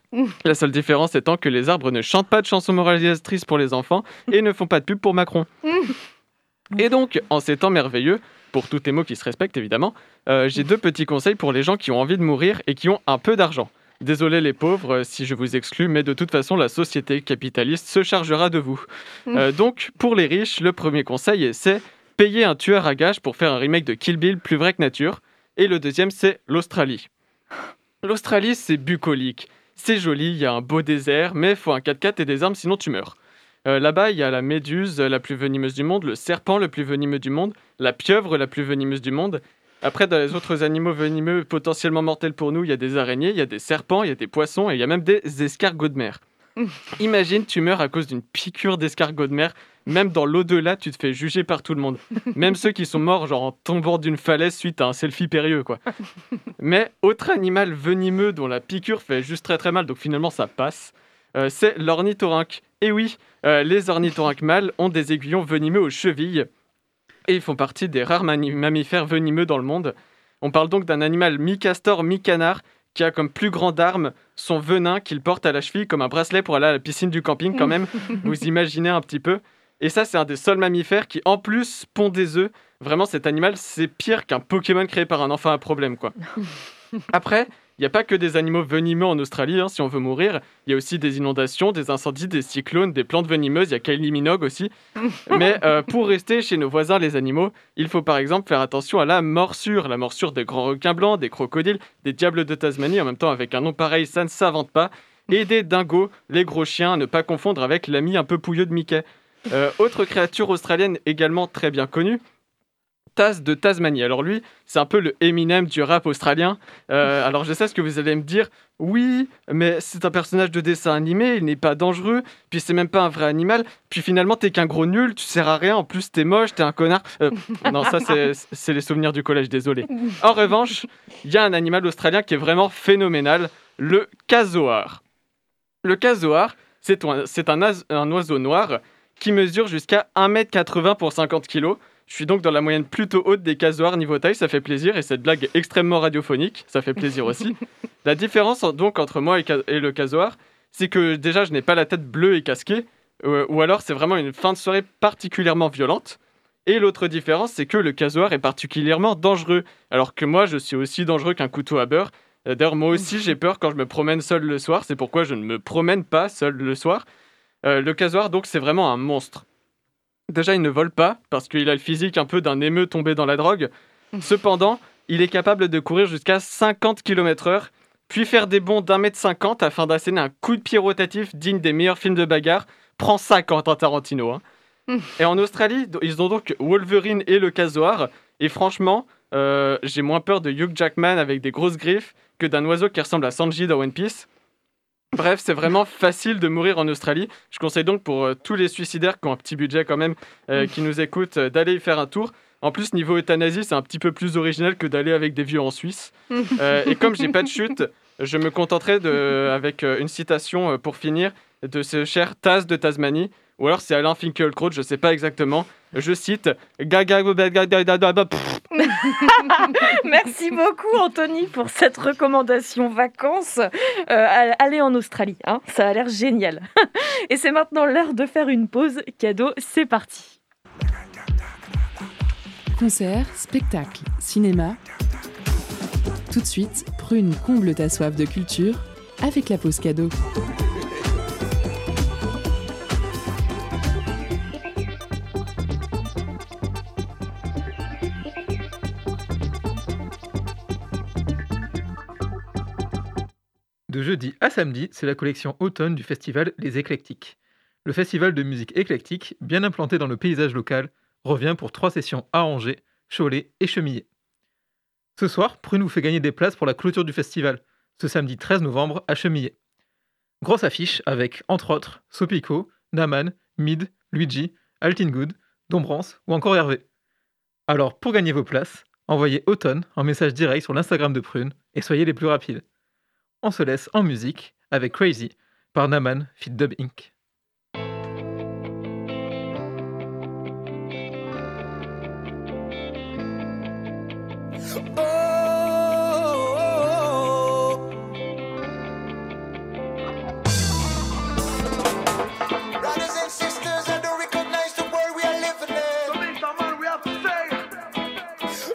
La seule différence étant que les arbres ne chantent pas de chansons moralisatrices pour les enfants et ne font pas de pub pour Macron. Et donc, en ces temps merveilleux, pour tous les mots qui se respectent évidemment, euh, j'ai deux petits conseils pour les gens qui ont envie de mourir et qui ont un peu d'argent. Désolé les pauvres si je vous exclus, mais de toute façon, la société capitaliste se chargera de vous. Mm. Euh, donc, pour les riches, le premier conseil, c'est payer un tueur à gage pour faire un remake de Kill Bill plus vrai que nature. Et le deuxième, c'est l'Australie. L'Australie, c'est bucolique. C'est joli, il y a un beau désert, mais faut un 4x4 et des armes, sinon tu meurs. Euh, Là-bas, il y a la méduse la plus venimeuse du monde, le serpent le plus venimeux du monde, la pieuvre la plus venimeuse du monde. Après, dans les autres animaux venimeux potentiellement mortels pour nous, il y a des araignées, il y a des serpents, il y a des poissons et il y a même des escargots de mer. Imagine, tu meurs à cause d'une piqûre d'escargot de mer. Même dans l'au-delà, tu te fais juger par tout le monde. Même ceux qui sont morts, genre en tombant d'une falaise suite à un selfie périlleux, quoi. Mais autre animal venimeux dont la piqûre fait juste très très mal, donc finalement ça passe, euh, c'est l'ornithorynque. Et oui, euh, les ornithorynques mâles ont des aiguillons venimeux aux chevilles et ils font partie des rares mammifères venimeux dans le monde. On parle donc d'un animal mi-castor, mi-canard qui a comme plus grande arme son venin qu'il porte à la cheville comme un bracelet pour aller à la piscine du camping quand même. Vous imaginez un petit peu. Et ça, c'est un des seuls mammifères qui, en plus, pond des œufs. Vraiment, cet animal, c'est pire qu'un Pokémon créé par un enfant à problème, quoi. Après, n'y a pas que des animaux venimeux en Australie, hein, si on veut mourir. Il y a aussi des inondations, des incendies, des cyclones, des plantes venimeuses. Il y a Kylie Minogue aussi. Mais euh, pour rester chez nos voisins, les animaux, il faut par exemple faire attention à la morsure. La morsure des grands requins blancs, des crocodiles, des diables de Tasmanie. En même temps, avec un nom pareil, ça ne s'invente pas. Et des dingos, les gros chiens, à ne pas confondre avec l'ami un peu pouilleux de Mickey. Euh, autre créature australienne également très bien connue, Taz de Tasmanie. Alors lui, c'est un peu le Eminem du rap australien. Euh, alors je sais ce que vous allez me dire. Oui, mais c'est un personnage de dessin animé, il n'est pas dangereux, puis c'est même pas un vrai animal, puis finalement t'es qu'un gros nul, tu sers à rien, en plus t'es moche, t'es un connard. Euh, non, ça c'est- les souvenirs du collège, désolé. En revanche, il y a un animal australien qui est vraiment phénoménal, le casoar. Le casoar, c'est un oiseau noir qui mesure jusqu'à 1m80 pour 50 kg. Je suis donc dans la moyenne plutôt haute des casoars niveau taille, ça fait plaisir, et cette blague est extrêmement radiophonique, ça fait plaisir aussi. La différence en- donc entre moi et, le casoar, c'est que déjà je n'ai pas la tête bleue et casquée, euh, ou alors c'est vraiment une fin de soirée particulièrement violente. Et l'autre différence, c'est que le casoar est particulièrement dangereux, alors que moi je suis aussi dangereux qu'un couteau à beurre. D'ailleurs, moi aussi j'ai peur quand je me promène seul le soir, c'est pourquoi je ne me promène pas seul le soir. Euh, le casoar, donc, c'est vraiment un monstre. Déjà, il ne vole pas, parce qu'il a le physique un peu d'un émeu tombé dans la drogue. Cependant, il est capable de courir jusqu'à 50 km/h, puis faire des bonds d'un mètre cinquante afin d'asséner un coup de pied rotatif digne des meilleurs films de bagarre. Prends ça, Quentin Tarantino. hein. Et en Australie, ils ont donc Wolverine et le casoar. Et franchement, euh, j'ai moins peur de Hugh Jackman avec des grosses griffes que d'un oiseau qui ressemble à Sanji dans One Piece. Bref, c'est vraiment facile de mourir en Australie. Je conseille donc pour euh, tous les suicidaires qui ont un petit budget quand même, euh, qui nous écoutent, euh, d'aller y faire un tour. En plus, niveau euthanasie, c'est un petit peu plus original que d'aller avec des vieux en Suisse. Et comme j'ai pas de chute, je me contenterai de, avec une citation pour finir de ce cher Taz de Tasmanie, ou alors c'est Alain Finkielkraut, je sais pas exactement. Je cite Gaga Merci beaucoup Anthony pour cette recommandation vacances. Euh, allez en Australie, hein, ça a l'air génial. Et c'est maintenant l'heure de faire une pause cadeau, c'est parti. Concert, spectacle, cinéma. Tout de suite, prune comble ta soif de culture avec la pause cadeau. De jeudi à samedi, c'est la collection automne du festival Les Éclectiques. Le festival de musique éclectique, bien implanté dans le paysage local, revient pour trois sessions à Angers, Cholet et Chemillé. Ce soir, Prune vous fait gagner des places pour la clôture du festival, ce samedi 13 novembre à Chemillé. Grosse affiche avec, entre autres, Sopico, Naman, Mid, Luigi, Altingood, Dombrance ou encore Hervé. Alors, pour gagner vos places, envoyez Automne en message direct sur l'Instagram de Prune et soyez les plus rapides. On se laisse en musique avec Crazy par Naman Fit Dub Inc.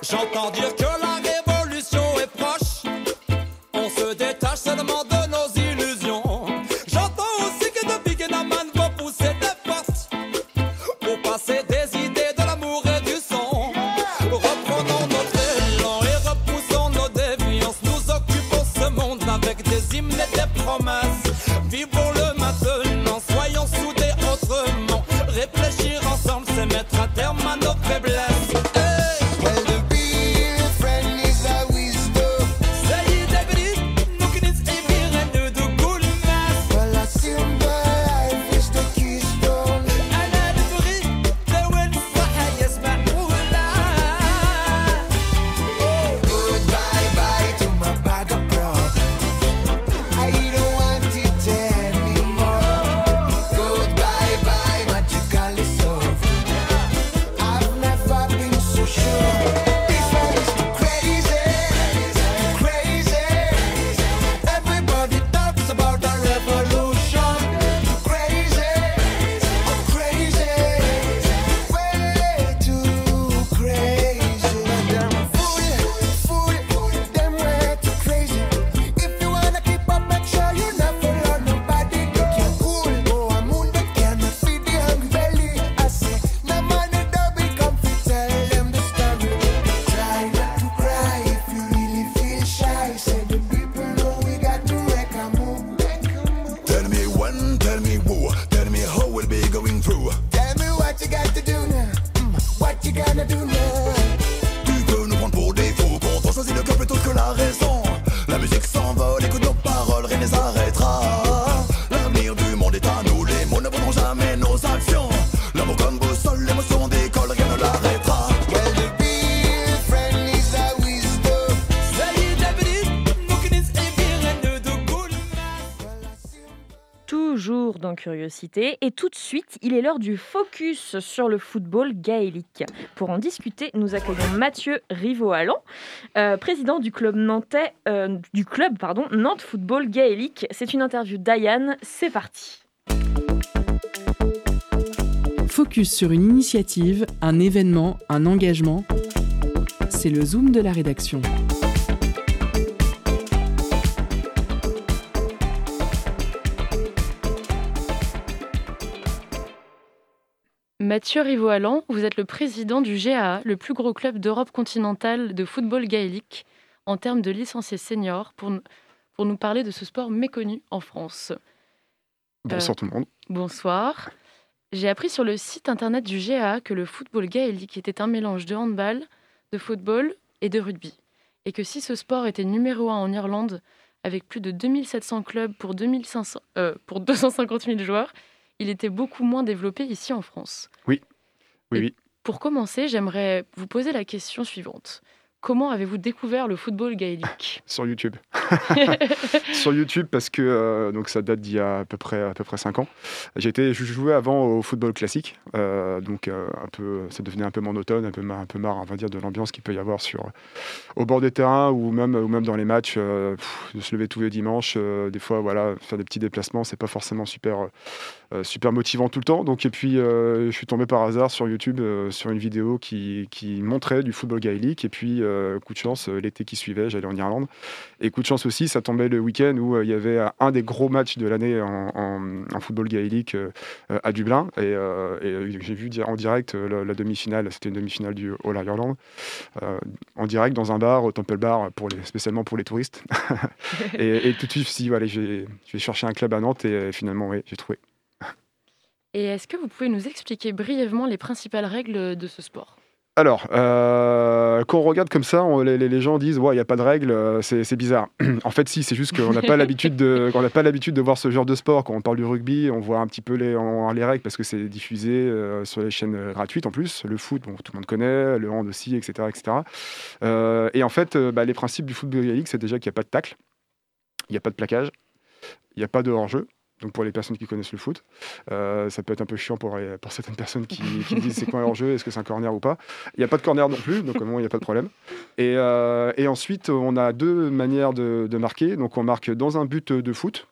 J'entends dire que Jahres Et tout de suite, il est l'heure du focus sur le football gaélique. Pour en discuter, nous accueillons Mathieu Riveau-Allan, euh, président du club, nantais, euh, du club pardon, Nantes Football Gaélique. C'est une interview d'Ayane. C'est parti. Focus sur une initiative, un événement, un engagement. C'est le zoom de la rédaction. Mathieu Rivoalan, vous êtes le président du GAA, le plus gros club d'Europe continentale de football gaélique en termes de licenciés seniors, pour, pour nous parler de ce sport méconnu en France. Bonsoir tout le monde. Bonsoir. J'ai appris sur le site internet du GAA que le football gaélique était un mélange de handball, de football et de rugby. Et que si ce sport était numéro un en Irlande, avec plus de 2700 clubs pour, 2500, euh, pour 250 000 joueurs, il était beaucoup moins développé ici en France. Oui, oui, oui. Pour commencer, j'aimerais vous poser la question suivante. Comment avez-vous découvert le football gaélique? Sur YouTube. Sur YouTube parce que euh, donc ça date d'il y a à peu près à peu près 5 ans. J'étais je jouais avant au football classique, euh, donc euh, un peu ça devenait un peu monotone, un peu un peu marre, on va dire de l'ambiance qu'il peut y avoir sur au bord des terrains ou même ou même dans les matchs, de se lever tous les dimanches, des fois voilà faire des petits déplacements, c'est pas forcément super super motivant tout le temps. Donc et puis je suis tombé par hasard sur YouTube sur une vidéo qui, qui montrait du football gaélique et puis coup de chance, l'été qui suivait, j'allais en Irlande. Et coup de chance aussi, ça tombait le week-end où il y avait un des gros matchs de l'année en, football gaélique à Dublin. Et, j'ai vu en direct la, demi-finale, c'était une demi-finale du All Ireland, en direct dans un bar, au Temple Bar, pour spécialement pour les touristes. et, tout de suite, si, voilà, je vais chercher un club à Nantes et finalement, oui, j'ai trouvé. Et est-ce que vous pouvez nous expliquer brièvement les principales règles de ce sport? Alors, euh, quand on regarde comme ça, les, gens disent ouais, il n'y a pas de règles, euh, c'est bizarre. en fait, si, c'est juste qu'on n'a pas l'habitude de, pas l'habitude de voir ce genre de sport. Quand on parle du rugby, on voit un petit peu les, les règles parce que c'est diffusé euh, sur les chaînes gratuites en plus. Le foot, bon, tout le monde connaît, le hand aussi, etc., etc. et en fait, bah, les principes du football gaélique, c'est déjà qu'il n'y a pas de tacle, il n'y a pas de plaquage, il n'y a pas de hors-jeu donc pour les personnes qui connaissent le foot. Euh, ça peut être un peu chiant pour, pour certaines personnes qui, disent c'est quoi leur jeu, est-ce que c'est un corner ou pas. Il n'y a pas de corner non plus, donc au moins il n'y a pas de problème. Et, euh, et, ensuite, on a deux manières de, marquer. Donc on marque dans un but de foot,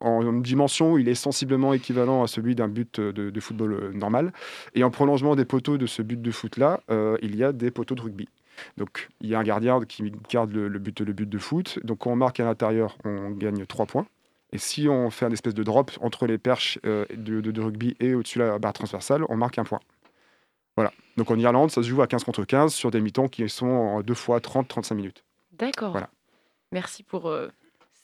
en dimension, il est sensiblement équivalent à celui d'un but de, football euh, normal. Et en prolongement des poteaux de ce but de foot-là, il y a des poteaux de rugby. Donc il y a un gardien qui garde le, but, le but de foot. Donc quand on marque à l'intérieur, on gagne 3 points. Et si on fait un espèce de drop entre les perches euh, de, rugby et au-dessus de la barre transversale, on marque un point. Voilà. Donc en Irlande, ça se joue à 15 contre 15 sur des mi-temps qui sont en deux fois 30-35 minutes. D'accord. Voilà. Merci pour euh,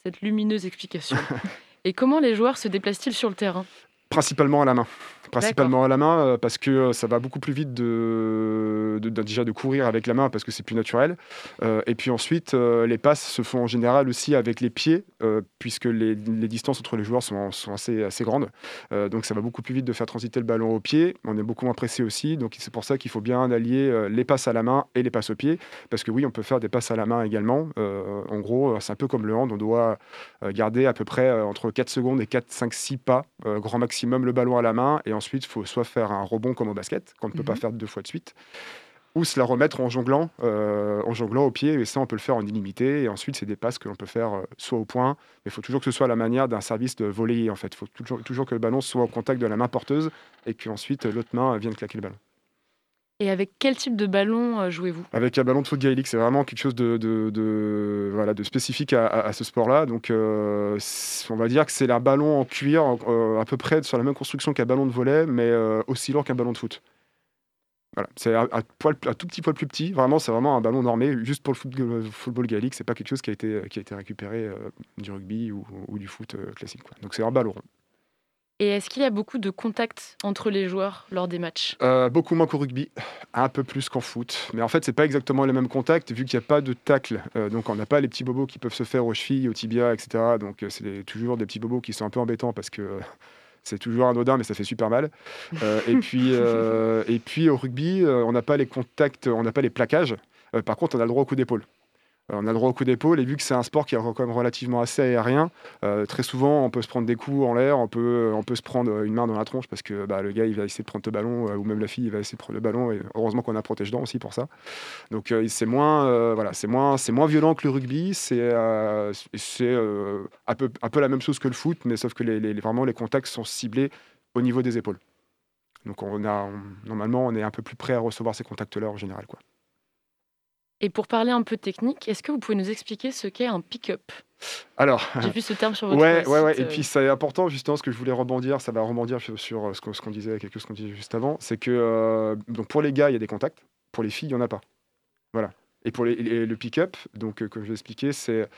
cette lumineuse explication. et comment les joueurs se déplacent-ils sur le terrain? Principalement à la main. Principalement à la main euh, parce que euh, ça va beaucoup plus vite de, déjà de courir avec la main parce que c'est plus naturel. Euh, et puis ensuite, les passes se font en général aussi avec les pieds puisque les, distances entre les joueurs sont, sont assez, assez grandes. donc ça va beaucoup plus vite de faire transiter le ballon au pied. On est beaucoup moins pressé aussi. Donc c'est pour ça qu'il faut bien allier les passes à la main et les passes au pied. Parce que oui, on peut faire des passes à la main également. en gros, c'est un peu comme le hand. On doit garder à peu près entre 4 secondes et 4, 5, 6 pas, grand maximum, le ballon à la main. Et ensuite, il faut soit faire un rebond comme au basket, qu'on ne peut pas mhm. faire deux fois de suite, ou se la remettre en jonglant, euh, en jonglant au pied. Et ça, on peut le faire en illimité. Et ensuite, c'est des passes que l'on peut faire euh, soit au point, mais il faut toujours que ce soit la manière d'un service de volley. En fait, il faut toujours, toujours que le ballon soit au contact de la main porteuse et qu'ensuite l'autre main vienne claquer le ballon. Et avec quel type de ballon euh, jouez-vous? Avec un ballon de foot gaélique, c'est vraiment quelque chose de, spécifique à, ce sport-là. Donc, euh, on va dire que c'est un ballon en cuir, euh, à peu près sur la même construction qu'un ballon de volet, mais aussi lourd qu'un ballon de foot. Voilà, c'est un, tout petit poil plus petit. Vraiment, c'est vraiment un ballon normé, juste pour le football, football gaélique. C'est pas quelque chose qui a été récupéré du rugby ou, du foot classique. Donc, c'est un ballon rond. Et est-ce qu'il y a beaucoup de contacts entre les joueurs lors des matchs? Euh, Beaucoup moins qu'au rugby, un peu plus qu'en foot. Mais en fait, c'est pas exactement les mêmes contacts vu qu'il n'y a pas de tacle. Euh, donc, on n'a pas les petits bobos qui peuvent se faire aux chevilles, aux tibias, etc. Donc, euh, c'est toujours des petits bobos qui sont un peu embêtants parce que c'est toujours anodin, mais ça fait super mal. et, puis, et puis, au rugby, on n'a pas les contacts, on n'a pas les plaquages. par contre, on a le droit au coup d'épaule. Euh, on a droit au coup d'épaule et vu que c'est un sport qui est quand même relativement assez aérien, euh, très souvent on peut se prendre des coups en l'air, on peut, euh, on peut se prendre une main dans la tronche parce que bah, le gars il va essayer de prendre le ballon ou même la fille il va essayer de prendre le ballon et heureusement qu'on a protège-dents aussi pour ça. Donc c'est moins, voilà, c'est moins, c'est moins violent que le rugby, c'est, c'est un, peu, un peu la même chose que le foot, mais sauf que les, vraiment les contacts sont ciblés au niveau des épaules. Donc on a, normalement on est un peu plus prêt à recevoir ces contacts-là en général. Quoi. Et pour parler un peu technique, est-ce que vous pouvez nous expliquer ce qu'est un pick-up? Alors, j'ai vu ce terme sur votre ouais, site. Ouais, ouais. Et puis c'est important justement ce que je voulais rebondir, ça va rebondir sur, euh, ce qu'on disait, quelque chose qu'on disait juste avant, c'est que euh, donc pour les gars il y a des contacts, pour les filles il y en a pas. Voilà. Et pour les, le pick-up, donc euh, comme je l'ai expliqué, c'est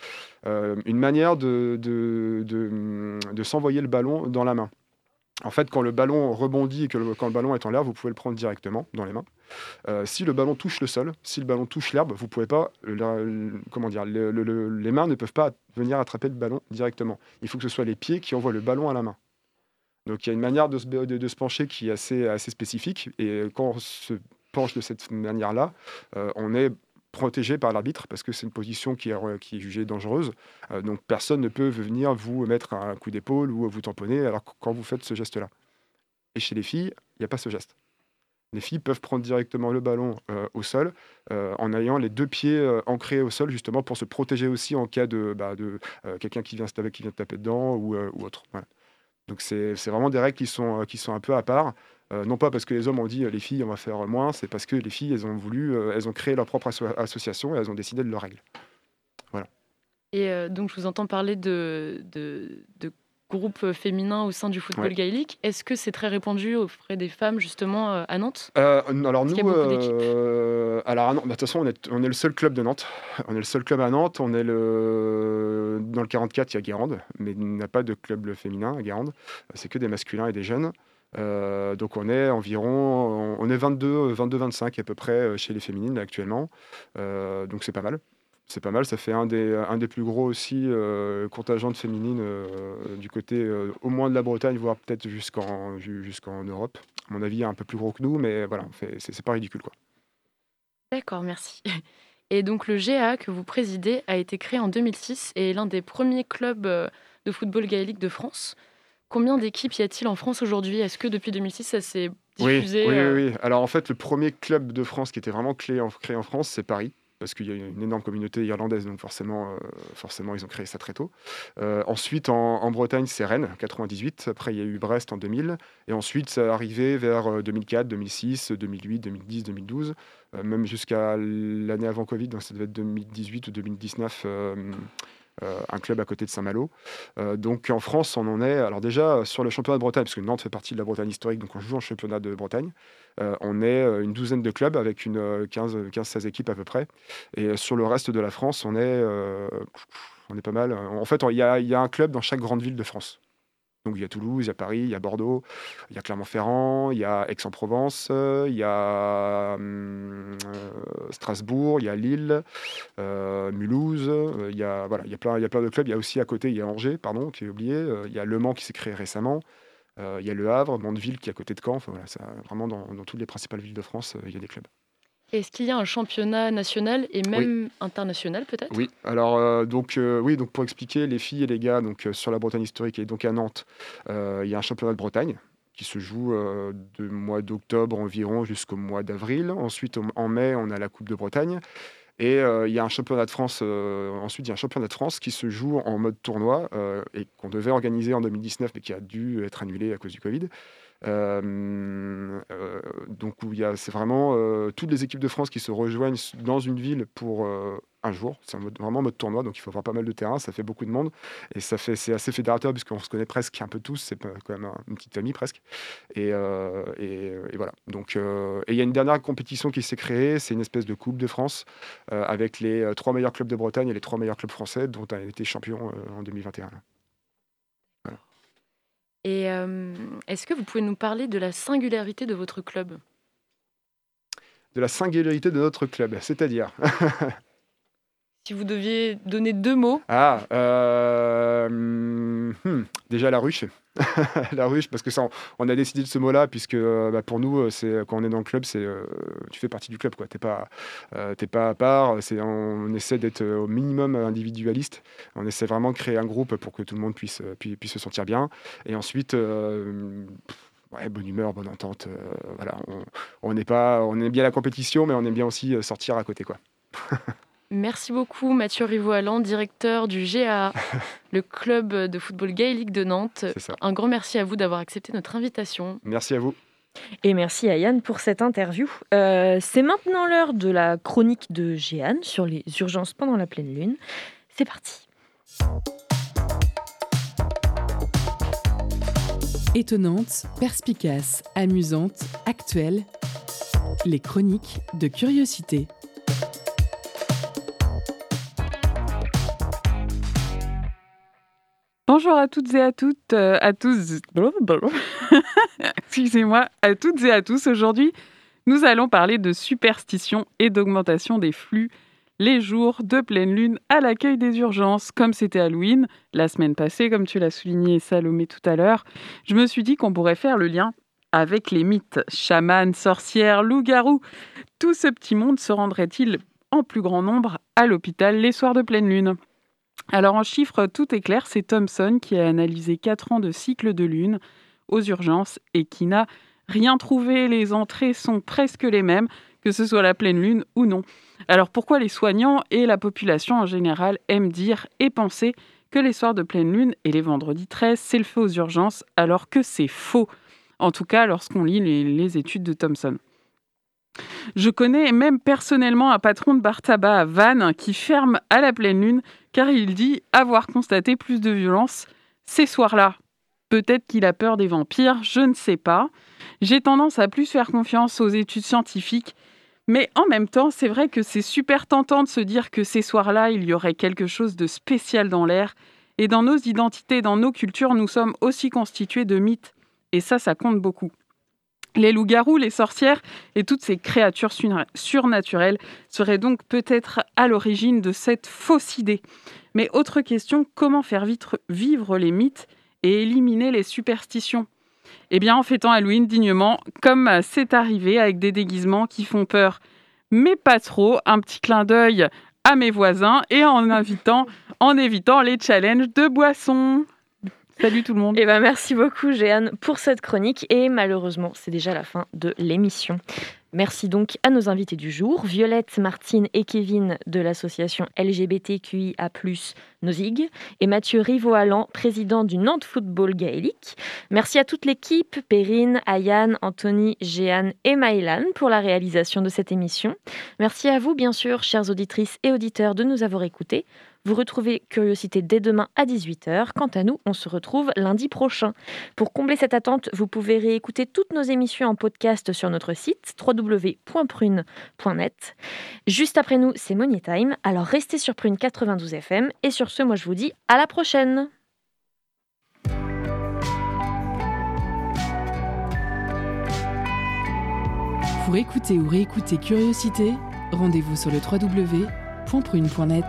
une manière de, de, de, de s'envoyer le ballon dans la main. En fait, quand le ballon rebondit et que quand le ballon est en l'air, vous pouvez le prendre directement dans les mains. Euh, si le ballon touche le sol, si le ballon touche l'herbe, vous pouvez pas, comment dire, les mains ne peuvent pas venir attraper le ballon directement. Il faut que ce soit les pieds qui envoient le ballon à la main. Donc il y a une manière de se, de, se pencher qui est assez, assez spécifique. Et quand on se penche de cette manière-là, euh, on est protégé par l'arbitre parce que c'est une position qui est, est jugée dangereuse. Euh, donc personne ne peut venir vous mettre un coup d'épaule ou vous tamponner alors quand vous faites ce geste-là. Et chez les filles, il n'y a pas ce geste. Les filles peuvent prendre directement le ballon euh, au sol euh, en ayant les deux pieds ancrés au sol justement pour se protéger aussi en cas de, bah, de quelqu'un qui vient, qui vient taper dedans ou, autre. Donc c'est vraiment des règles qui sont, qui sont un peu à part. Non pas parce que les hommes ont dit les filles on va faire moins, c'est parce que les filles elles ont voulu, elles ont créé leur propre association et elles ont décidé de leurs règles. Voilà. Et donc je vous entends parler de, de, de groupes féminins au sein du football gaélique. Est-ce que c'est très répandu auprès des femmes justement à Nantes? Alors nous, alors bah, de toute façon on est, on est le seul club de Nantes. On est le seul club à Nantes. On est le dans le 44 il y a Guérande, mais il n'y a pas de club féminin à Guérande. C'est que des masculins et des jeunes. Euh, donc on est environ, on est 22, 22, 25 à peu près euh, chez les féminines actuellement. Euh, donc c'est pas mal. C'est pas mal, ça fait un des, un des plus gros aussi contingents féminines du côté au moins de la Bretagne, voire peut-être jusqu'en jusqu'en Europe. À mon avis, un peu plus gros que nous, mais voilà, c'est pas ridicule. quoi. D'accord, merci. Et donc le GA que vous présidez a été créé en 2006 et est l'un des premiers clubs de football gaélique de France. Combien d'équipes y a-t-il en France aujourd'hui? Est-ce que depuis 2006, ça s'est diffusé oui, oui, oui, Alors en fait, le premier club de France qui était vraiment créé en, créé en France, c'est Paris parce qu'il y a une énorme communauté irlandaise, donc forcément, euh, forcément ils ont créé ça très tôt. Euh, ensuite, en, Bretagne, c'est Rennes, 98. Après, il y a eu Brest en 2000. Et ensuite, ça arrivé vers 2004, 2006, 2008, 2010, 2012, même jusqu'à l'année avant Covid, donc ça devait être 2018 ou 2019. Euh, un club à côté de Saint-Malo. Euh, donc en France, on en est. Alors déjà, sur le championnat de Bretagne, parce que Nantes fait partie de la Bretagne historique, donc on joue en championnat de Bretagne. Euh, on est une douzaine de clubs avec une 15-16 équipes à peu près. Et sur le reste de la France, on est, on est pas mal. En fait, il y, a un club dans chaque grande ville de France. Donc il y a Toulouse, il y a Paris, il y a Bordeaux, il y a Clermont-Ferrand, il y a Aix-en-Provence, il y a hum, euh, Strasbourg, il y a Lille, euh, Mulhouse, euh, il y a voilà, il y a plein, il y a plein de clubs. Il y a aussi à côté, il y a Angers, pardon, qui est oublié. il y a Le Mans qui s'est créé récemment. il y a Le Havre, Mondeville qui est à côté de Caen. Enfin, voilà, vraiment dans, dans, toutes les principales villes de France, il y a des clubs. Est-ce qu'il y a un championnat national et même international peut-être? Oui, alors euh, donc euh, oui, donc pour expliquer les filles et les gars donc euh, sur la Bretagne historique et donc à Nantes, il y a un championnat de Bretagne qui se joue de mois d'octobre environ jusqu'au mois d'avril. Ensuite en mai, on a la Coupe de Bretagne. Et il y a un championnat de France. ensuite, il y a un championnat de France qui se joue en mode tournoi et qu'on devait organiser en 2019, mais qui a dû être annulé à cause du Covid. Euh, euh, donc c'est vraiment euh, toutes les équipes de France qui se rejoignent dans une ville pour un jour. C'est vraiment un mode tournoi, donc il faut avoir pas mal de terrain. Ça fait beaucoup de monde et ça fait c'est assez fédérateur puisqu'on se connaît presque un peu tous. C'est quand même une petite famille presque. Et, et, voilà. Donc et il y a une dernière compétition qui s'est créée. C'est une espèce de coupe de France avec les trois meilleurs clubs de Bretagne et les trois meilleurs clubs français dont a été champion en 2021. Et est-ce que vous pouvez nous parler de la singularité de votre club? De la singularité de notre club, c'est-à-dire? Si vous deviez donner deux mots. Ah, euh, hmm, déjà la ruche. la ruche, parce que ça, on, a décidé de ce mot-là, puisque euh, bah, pour nous, c'est quand on est dans le club, c'est euh, tu fais partie du club, quoi. T'es pas, t'es pas à part. On, essaie d'être au minimum individualiste. On essaie vraiment de créer un groupe pour que tout le monde puisse, puisse, se sentir bien. Et ensuite. Bonne humeur, bonne entente. voilà, on, on, pas, on aime bien la compétition, mais on aime bien aussi sortir à côté, quoi. Merci beaucoup Mathieu Rivoalan, directeur du GA, le club de football gaélique de Nantes. Un grand merci à vous d'avoir accepté notre invitation. Merci à vous. Et merci à Yann pour cette interview. Euh, c'est maintenant l'heure de la chronique de Jeanne sur les urgences pendant la pleine lune. C'est parti. Étonnante, perspicace, amusante, actuelle, les chroniques de curiosité. Bonjour à toutes et à toutes, euh, à tous. Excusez-moi, à toutes et à tous. Aujourd'hui, nous allons parler de superstition et d'augmentation des flux les jours de pleine lune à l'accueil des urgences. Comme c'était Halloween la semaine passée, comme tu l'as souligné Salomé tout à l'heure, je me suis dit qu'on pourrait faire le lien avec les mythes chamans, sorcières, loups-garous. Tout ce petit monde se rendrait-il en plus grand nombre à l'hôpital les soirs de pleine lune? Alors en chiffres, tout est clair, c'est Thomson qui a analysé 4 ans de cycle de lune aux urgences et qui n'a rien trouvé. Les entrées sont presque les mêmes, que ce soit la pleine lune ou non. Alors pourquoi les soignants et la population en général aiment dire et penser que les soirs de pleine lune et les vendredis 13, c'est le feu aux urgences, alors que c'est faux? En tout cas lorsqu'on lit les, études de Thomson. Je connais même personnellement un patron de bar tabac à Vannes qui ferme à la pleine lune car il dit avoir constaté plus de violence ces soirs-là. Peut-être qu'il a peur des vampires, je ne sais pas. J'ai tendance à plus faire confiance aux études scientifiques, mais en même temps, c'est vrai que c'est super tentant de se dire que ces soirs-là, il y aurait quelque chose de spécial dans l'air. Et dans nos identités, dans nos cultures, nous sommes aussi constitués de mythes. Et ça, ça compte beaucoup. Les loups-garous, les sorcières et toutes ces créatures surnaturelles seraient donc peut-être à l'origine de cette fausse idée. Mais autre question, comment faire vivre les mythes et éliminer les superstitions? Eh bien en fêtant Halloween dignement, comme c'est arrivé avec des déguisements qui font peur, mais pas trop, un petit clin d'œil à mes voisins et en évitant les challenges de boissons. Salut tout le monde. Eh ben merci beaucoup Jeanne pour cette chronique et malheureusement c'est déjà la fin de l'émission. Merci donc à nos invités du jour, Violette, Martine et Kevin de l'association LGBTQIA+, Nozig, et Mathieu Rivoalan, président du Nantes Football Gaélique. Merci à toute l'équipe, Perrine, Ayane, Anthony, Jeanne et Maëlan pour la réalisation de cette émission. Merci à vous, bien sûr, chères auditrices et auditeurs, de nous avoir écoutés. Vous retrouvez Curiosité dès demain à 18h. Quant à nous, on se retrouve lundi prochain. Pour combler cette attente, vous pouvez réécouter toutes nos émissions en podcast sur notre site www.prune.net. Juste après nous, c'est Money Time. Alors restez sur Prune 92 FM. Et sur ce, moi je vous dis à la prochaine. Pour écouter ou réécouter Curiosité, rendez-vous sur le www.prune.net.